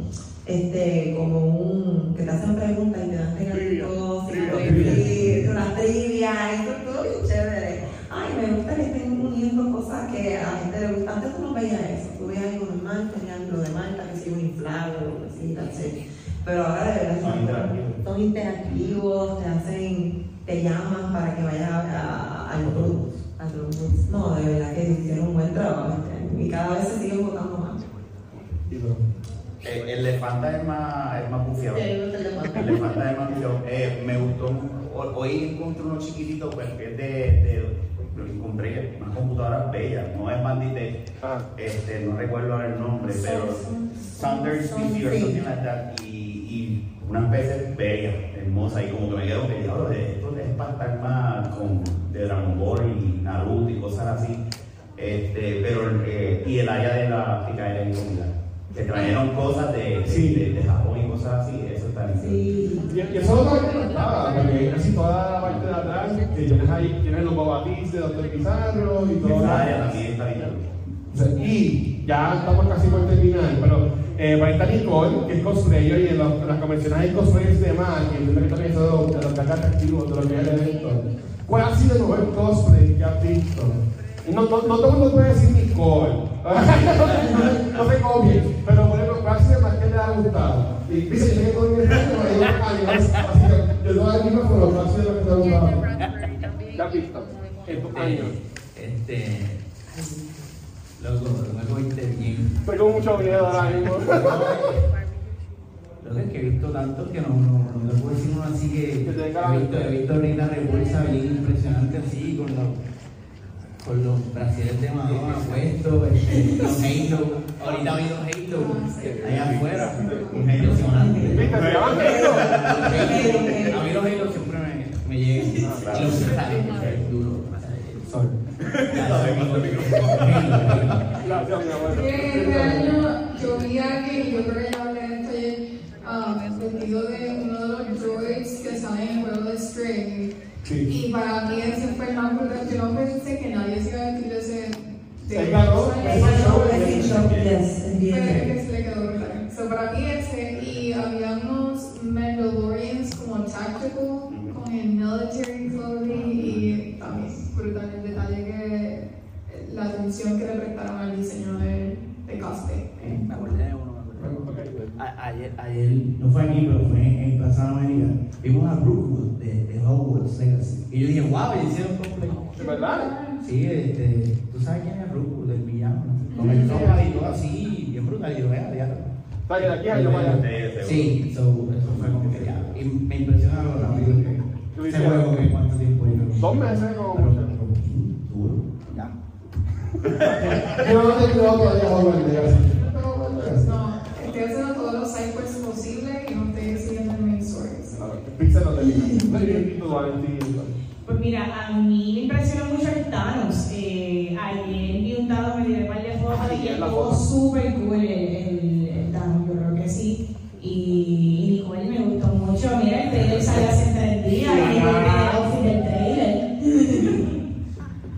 este, como un, que te hacen preguntas y te dan regalitos, y Trivia, pues, trivia. y una trivia, y todo, todo bien chévere. Ay, me gusta que estén uniendo cosas que a la gente le gusta. Antes tú no veías eso, tú veías algo normal, tenían lo de Malta, que si un inflado, así, así. Pero ahora de verdad Son son- interactivos. son interactivos, te hacen, te llaman para que vayas a, a, a los grupos. A los grupos. No, de verdad que hicieron un buen trabajo este año y cada vez se siguen votando más. El elefanta es más, es más bufiado. Sí, el elefanta. El elefanta es más bufiado. Eh, me gustó, ho- hoy encontré uno chiquitito, pues que es de, de lo encontré unas computadoras bellas, no es bandite, Ah. este, no recuerdo ahora el nombre, pero Saunders PC or something like that, y, y unas peces bellas, hermosas, y como que me quedo peleado de esto es para estar más con de Dragon Ball y Naruto y cosas así. Este, pero eh, y el área de la picadera y comida. Que trajeron cosas de, de, Sí. de, de Japón y cosas así, eso está. Sí. Y, y eso es lo que me encantaba, porque casi todas que tienes ahí, tienes los bobatis de Dr. Pizarro y todo. Esa área también está bien. Y ya estamos casi por terminar, pero eh, para estar Nicole, que es cosplayer, y en, los- en las convenciones hay cosplayers de más, y entiendo que también eso de los que de los que hay evento. ¿Cuál ha sido el mejor cosplay que has visto? No, no, no todo el mundo puede decir Nicole, no, no se copien, pero por ejemplo, ¿cuál más que le ha gustado? Y dice, yo tengo años, así que yo doy el micrófono, ¿cuál ha sido lo que ha gustado? ¿Qué has visto? Este. Loco, luego bien. Estoy con mucho miedo ahora mismo. Lo que he visto tanto que no, no, no te puedo decir uno así que. A he visto, he visto ahorita repulsa bien impresionante así con los. Con los brasileños de Madonna puestos, este, los Halo, ahorita ha habido Halo allá afuera, un Halo impresionante. ¿Viste? Se llaman Halo. A mí los Halo siempre me, me llegan y los salen duro. Sol. Gracias, mi amor. Este año yo vi a alguien, y yo creo que ya hablé de esto ayer, um, vestido de uno de los droids que sale en el juego de String. Sí. Y para mí ese fue el más brutal. Yo no pensé que nadie se iba a vestir de ese. de Él ganó, ese- él ganó, Ese show, yes, en Fue bien. que se le quedó brutal. So, para mí ese, y había unos Mandalorians como tactical, con el military clothing, y también brutal el detalle que, la atención que le prestaron al diseño de, de cosplay. Me acordé de uno, me acordé. A- ayer, ayer, no fue aquí, pero fue en, en Plaza América. Vimos a Brookwood de, de Hogwarts Legacy. Y yo dije, wow, le hicieron cosplay. ¿De verdad? Sí, este, tú sabes quién es Brookwood, el villano. Con el sopa y todo así, bien brutal. Y yo, vea, ya. O que de aquí a yo para allá. Sí, so, eso fue como que ya. Y me impresiona lo rápido que juego, que cuánto tiempo lleva. Dos meses pero, duro, ya. Yo no te creo todavía Hogwarts Legacy. No, estoy haciendo todos los cycles posibles y no estoy siguiendo el main story. No. Y. Pues mira, a mí me impresionó mucho el Thanos. Eh, ayer vi un Thanos, me tiré un par de fotos y estuvo súper cool el, el, el Thanos, yo creo que sí. Y Nicole me gustó mucho. Mira, el trailer salió hace tres días y el outfit del trailer.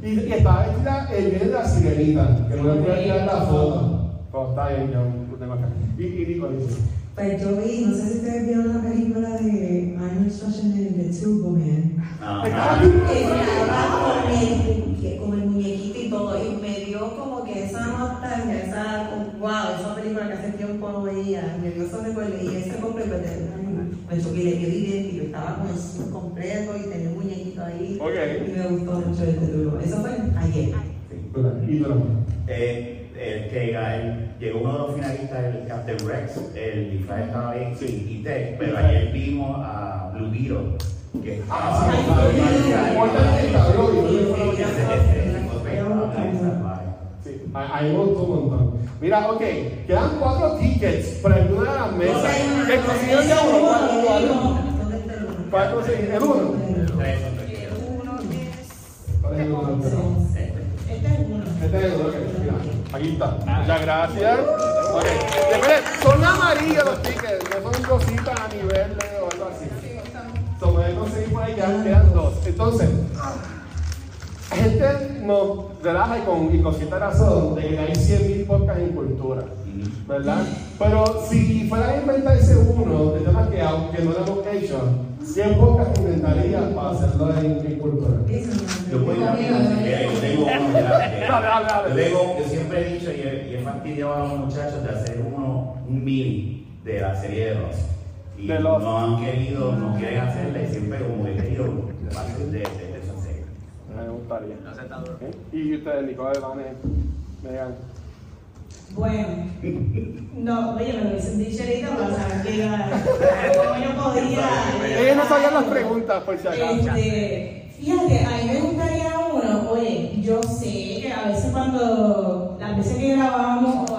Y, y estaba vestida el viene de la sirenita, que no le puedo tirar la foto. Pero está bien, yo lo tengo acá. Y, y Nicole dice. Pues yo vi, no sé si ustedes vieron la película de Arnold Schwarzenegger de Turbo Man. Estaba con el, muñequito y todo, y me dio como que esa nostalgia, esa, wow, esa película que hace tiempo no veía, me dio esos recuerdos, y ese completo de me choqué, le dio idéntico, estaba con el suit completo y tenía un muñequito ahí, Ok. y me gustó mucho este turbo. Eso fue ayer. Y tú no. Eh, el que el- llegó uno de los finalistas, el Captain Rex, el disfraz estaba bien y tech, pero ayer vimos a Blue Beetle, que estaba Ah, ahí un montón. Mira, ok, quedan cuatro tickets para alguna de las mesas. ¿El consiguieron ya uno? ¿Cuál- el uno? ¿El uno? Este es uno. Este es uno, ok, mira, aquí está. Muchas gracias. Ok, Después, son amarillos los tickets, no son cositas a nivel de o algo así. Se pueden conseguir por ahí, ya quedan dos. Entonces, gente nos relaja y con, y con cierta razón de que hay 100.000 podcasts en cultura, ¿verdad? Pero si fuera a inventarse uno de temas que aunque no lo hemos hecho, 100 podcasts inventarías para hacerlo en, en cultura. Yo puedo ir a yo tengo uno ya. Dale, dale, dale. Yo, tengo- yo siempre he dicho y he, y he fastidiado a los muchachos de hacer uno, un mini de la serie de los. Y De Lost. no han querido, no quieren hacerle, siempre como he querido de, de. Me gustaría. ¿Eh? Y ustedes, Nicole, Vane, Megan. Bueno, no, oye, me lo hubiesen dicho ahorita para saber que cómo yo podía. Ellos no sabían las preguntas, por si acaso. Este, fíjate, a mí me gustaría uno, oye, yo sé que a veces cuando, las veces que grabamos o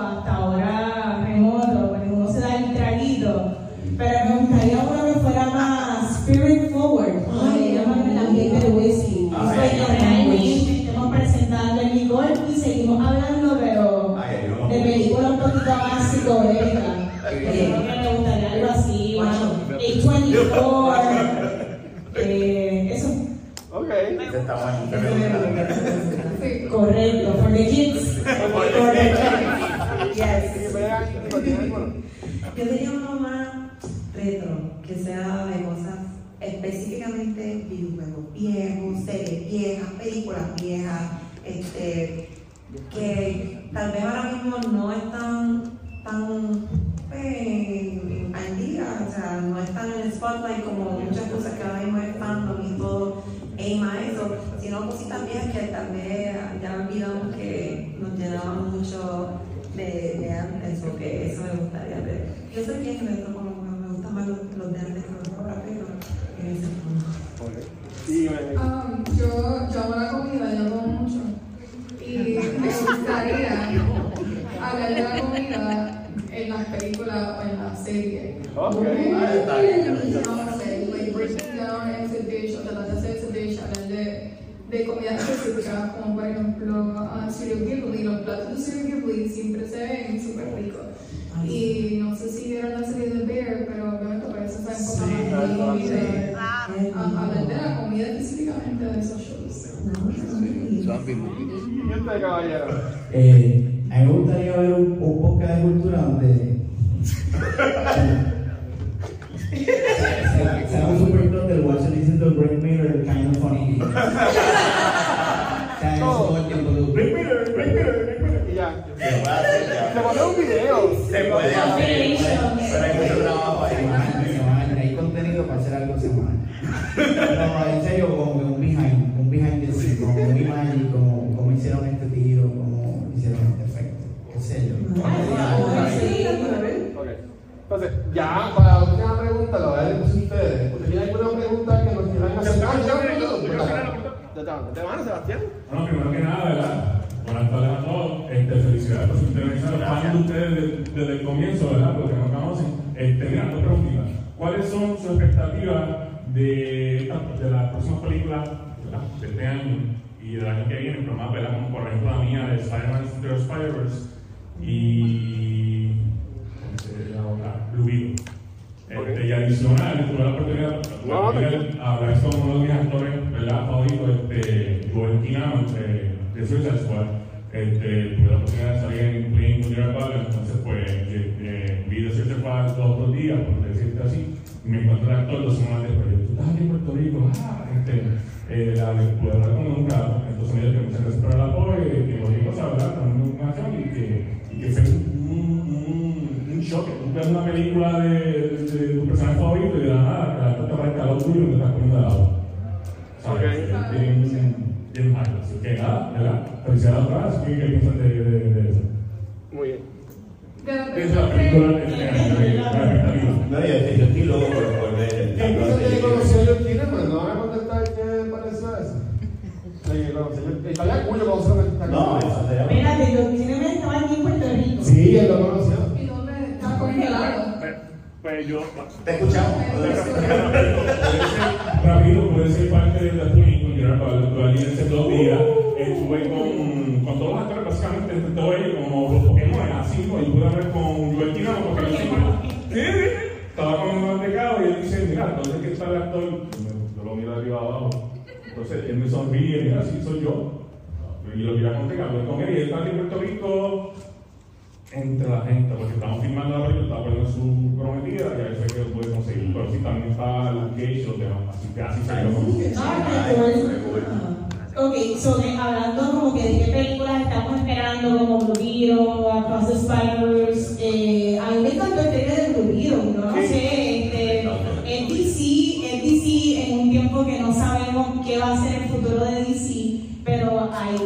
Correcto, for the kids. Correcto. Yes. Yo diría uno más retro, que sea de cosas específicamente videojuegos viejos, series viejas, películas viejas, este, que tal vez ahora mismo no están tan eh, al día, o sea, no están en el spotlight como muchas cosas que ahora que vez ya olvidamos que nos llenaban mucho de, de antes, o que eso me gustaría ver. Yo soy bien retro, como que me gustan más los, los de antes que los de ahora, pero en ese. Sí, Um, yo, yo amo la comida, yo como mucho. Y me gustaría hablar de la comida en las películas o en las series. Ok. Está de, de comida específica, como por ejemplo uh, Studio Ghibli. Los platos de Studio Ghibli siempre se ven súper ricos. Y no sé si vieron la serie de Bear, pero obviamente por eso está enfocado Sí, en claro, la comida. Eh, Um, hablar de la comida específicamente de esos shows. ¿Y usted, caballero? Eh, a mí me gustaría ver un, un podcast de cultura donde sea sea un superclub del Watson dice the Greg Miller kind of funny. Todo el tiempo. Greg Miller, Greg Miller, Greg Miller. Y ya. Se puede hacer ya. Se pone un video. Se puede hacer, pero hay mucho trabajo ahí. Semanal, semanal, Hay contenido para hacer algo semanal. No, en serio, como que un behind, un behind the scenes, como un imagen, como, como hicieron este tiro, como hicieron este efecto. ¿Qué sé yo? Ok. Entonces, ya, para la última pregunta, la voy a dejar a ustedes. ¿Usted tiene alguna pregunta que nos quieran hacer? Ah, ya, ya, ya. ¿De mano, Sebastián? Bueno, primero que nada, ¿verdad? Buenas tardes a todos. Este, felicidades por su intervención. Fan de ustedes desde, el comienzo, ¿verdad? Porque no conocen. Este, mira, dos preguntitas. ¿Cuáles son sus expectativas de, de las próximas películas de este año y del año que viene? Pero más, ¿verdad? Como por ejemplo la mía de Spider-Man Into the Spider-Verse y. ¿Cómo se llama otra? Blue Beetle. Este, y adicional, la tuve la oportunidad de hablar con uno de mis actores ¿verdad? favoritos, este, continuamos entre eso y sexual, este, pues la oportunidad salía en pleno de entonces pues eh, eh, vi de sexual dos dos días, por decirte así, y me encontré al actor dos semanas después, tú estás aquí ah, en Puerto Rico, ah, este, eh, la pude hablar con un rato, entonces me dijo que muchas gracias por la apoyo, que volvimos a hablar con un macho y que, y que fue un, un, un choque, tú ves una película de, de, de tu personaje favorito y de la nada, la puerta para el calor tuyo y te estás poniendo de lado. ¿Sabes? Okay. 10 años. Así que nada, ¿verdad? Felicidades atrás, ¿qué de, de, de. Muy bien. Es la película es No, yo estoy loco por volver. Yo no van a contestar qué parece eso. No. Espérate, John Kinnaman estaba aquí en Puerto Rico. Sí, él lo conoció. ¿Y dónde? Está congelado. Pues, pues yo. Te escuchamos. Pues, Rápido, pues, puede ser parte de la tuya con Gerard Butler. Estuve allí en ese dos días. Estuve con, con todos los actores, básicamente, todos ellos, como los Pokémon, así, pues, y pude hablar con Joel Kinnaman, porque siempre- Sí. Estaba comiendo mantecado y él dice, mira, ¿dónde es que está el actor? Yo lo miro de arriba abajo. Entonces él me sonríe, mira, sí, soy yo. Y lo mira con hablé con él y él está aquí en Puerto Rico entre la gente, porque estamos filmando la película, estaba poniendo su prometida y ahí fue que lo pude conseguir. Pero sí, también está el gage y los demás, así que así se llama. Ok, so de- hablando como que de qué películas estamos esperando, como Blue Across the Spiders, eh, a mí me encantó el trailer de Blue yo no sé, este, es DC, es DC en un tiempo que no sabemos qué va a ser el futuro de DC, pero hay,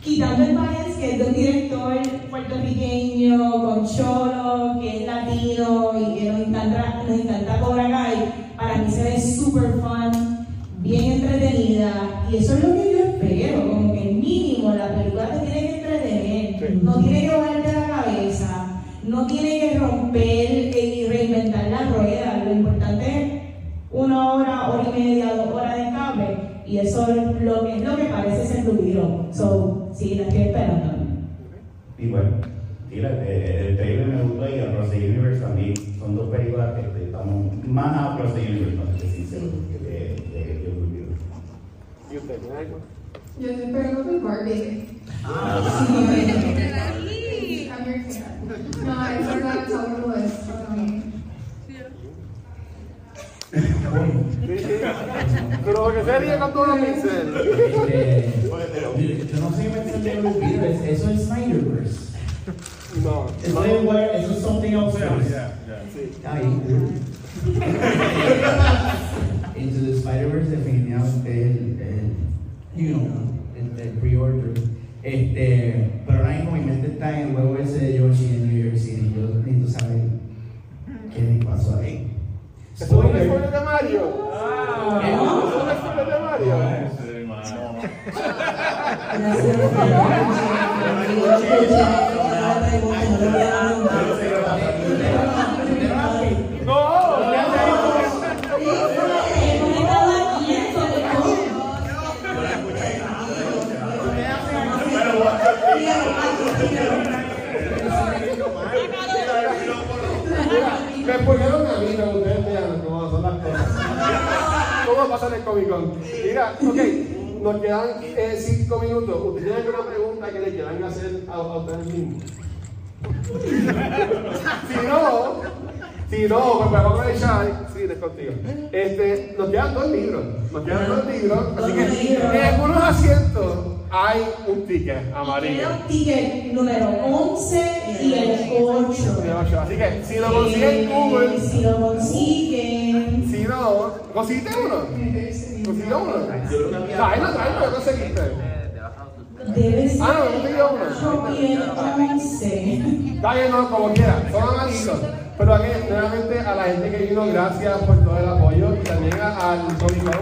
quitando el bias que es de un director puertorriqueño con cholo, que es latino y que nos encanta, nos encanta Cobra Kai, para mí se ve super fun, bien entretenida y eso es lo que yo espero, como que mínimo la película te tiene que entretener, no tiene que bajarte la cabeza, no tiene que romper y reinventar la rueda, lo importante es una hora, hora y media, dos horas de cable y eso es lo que, es lo que parece ser Blue Beetle. So, sí, la estoy esperando. Y bueno, sí, la- eh, el trailer me gustó y Across the Universe también. Son dos películas que estamos más a Across the Universe, no sé si se de, de, de Blue Beetle. usted? ¿Tiene algo? Yo estoy esperando por Barbie. Ah. Sí, I'm your fan. No, a total list for me. Pero que se ríe con todos los yo, yo no sé de grupito, es- eso es. No. Eso es, where- eso es something else. Ahí. Into the Spider-Verse definitivamente el, el, you know, el, el pre-order. Este, pero ahora mismo mi mente está en el juego ese de Yoshi en New York City. Yo necesito saber qué me pasó ahí. Ah. ¿Es un spoiler de Mario? ¿Es un spoiler de Mario? Me spoilearon a mí, no ustedes vean cómo son las cosas. ¿Cómo pasa el Comic Con? Mira, ok, nos quedan eh, cinco minutos. ¿Ustedes tienen alguna pregunta que le quieran hacer a, a ustedes mismos? Si no, si no, pues podemos aprovechar. Sí, es contigo. Este, nos quedan dos libros. Nos quedan dos libros. Así que en algunos asientos hay un ticket amarillo. Queda un ticket número 11 y el 8. Así que si lo consiguen en Google. Si lo consiguen. Si no, ¿conseguiste uno? ¿Consiguió uno? ¿qué conseguiste? Debe ser. Ah, no, no consiguió uno. 8 y el 11. Está bien, no, como quiera, son amarillos. Pero aquí, nuevamente, a la gente que vino, gracias por todo el apoyo y también a- al Comic Con.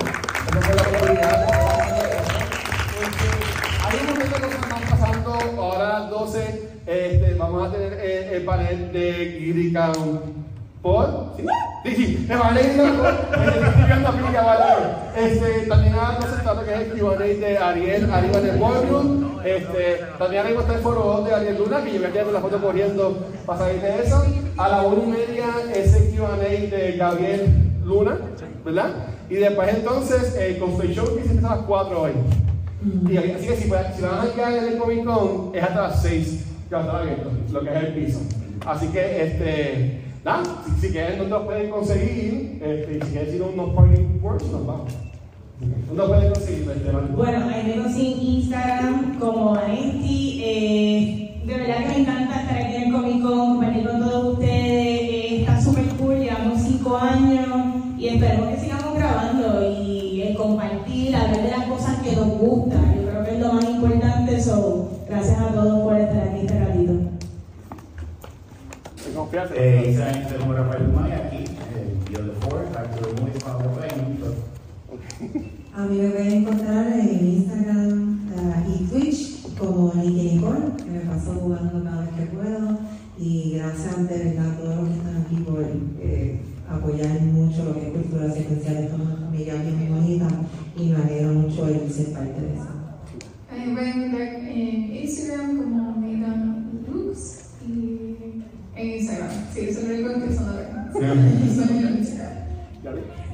Gracias por la oportunidad. Hay un montón de cosas que están pasando. Ahora a las 12 este, vamos a tener eh, el panel de Giricam por. ¿Sí? Sí, sí, de que va a leer. Este, también a las 12 trata que es el QA de Ariel arriba en el ballroom. Este, también ahí está el foro 2 de Ariel Luna, que yo a quedar con la foto corriendo para salir de eso. A la 1 y media es el QA de Gabriel Luna, ¿verdad? Y después entonces, el Cosplay Show que se empieza a las 4 hoy. Y así que si, si van a quedar en el Comic Con, es hasta las 6 que va a estar abierto, lo que es el piso. Así que, este, si, si quieren, no pueden conseguir. Y si quieren unos parting words, nos vamos. ¿Dónde pueden conseguir? Bueno, ahí me consiguen Instagram como Vanesti. Eh, de verdad que me encanta estar aquí en Comic Con, compartir con todos ustedes. Eh, está súper cool, llevamos cinco años y esperemos que sigamos grabando y el compartir, hablar de las cosas que nos gustan. Yo creo que es lo más importante. So, gracias a todos por estar aquí este ratito. Confianza. Eh, es como Rafael Guzmán aquí, eh, Back to the Movies, Pablo Payne, A mí me pueden encontrar en Instagram ah, y Twitch como Nicky Nicole, que me paso jugando cada vez que puedo. Y gracias de verdad a todos los que están aquí por eh, apoyar mucho lo que es cultura secuencial. Es una familia bien bonita y me alegra mucho el ser parte de eso. A mí me pueden encontrar en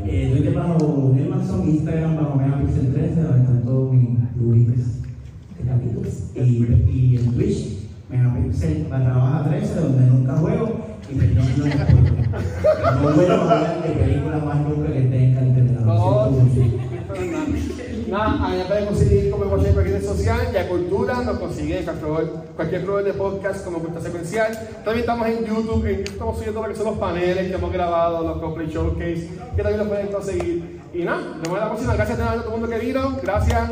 Eh, Twitter bajo Nelmanson, Instagram bajo Megapixel 13, donde están todos mis capítulos. Y, y en Twitch, Megapixel barra baja 13, donde nunca juego y perdón no me acuerdo. No vuelvo a hablar de películas más nunca que estén en. Nada, a mí me pueden conseguir como cualquier red social y a Cultura nos consiguen en cualquier, cualquier programa de podcast como Cultura Secuencial. También estamos en YouTube, en estamos subiendo lo que son los paneles que hemos grabado, los cosplay showcase, que también los pueden conseguir. Y nada, nos vemos en la próxima. Gracias a todo el mundo que vino. Gracias.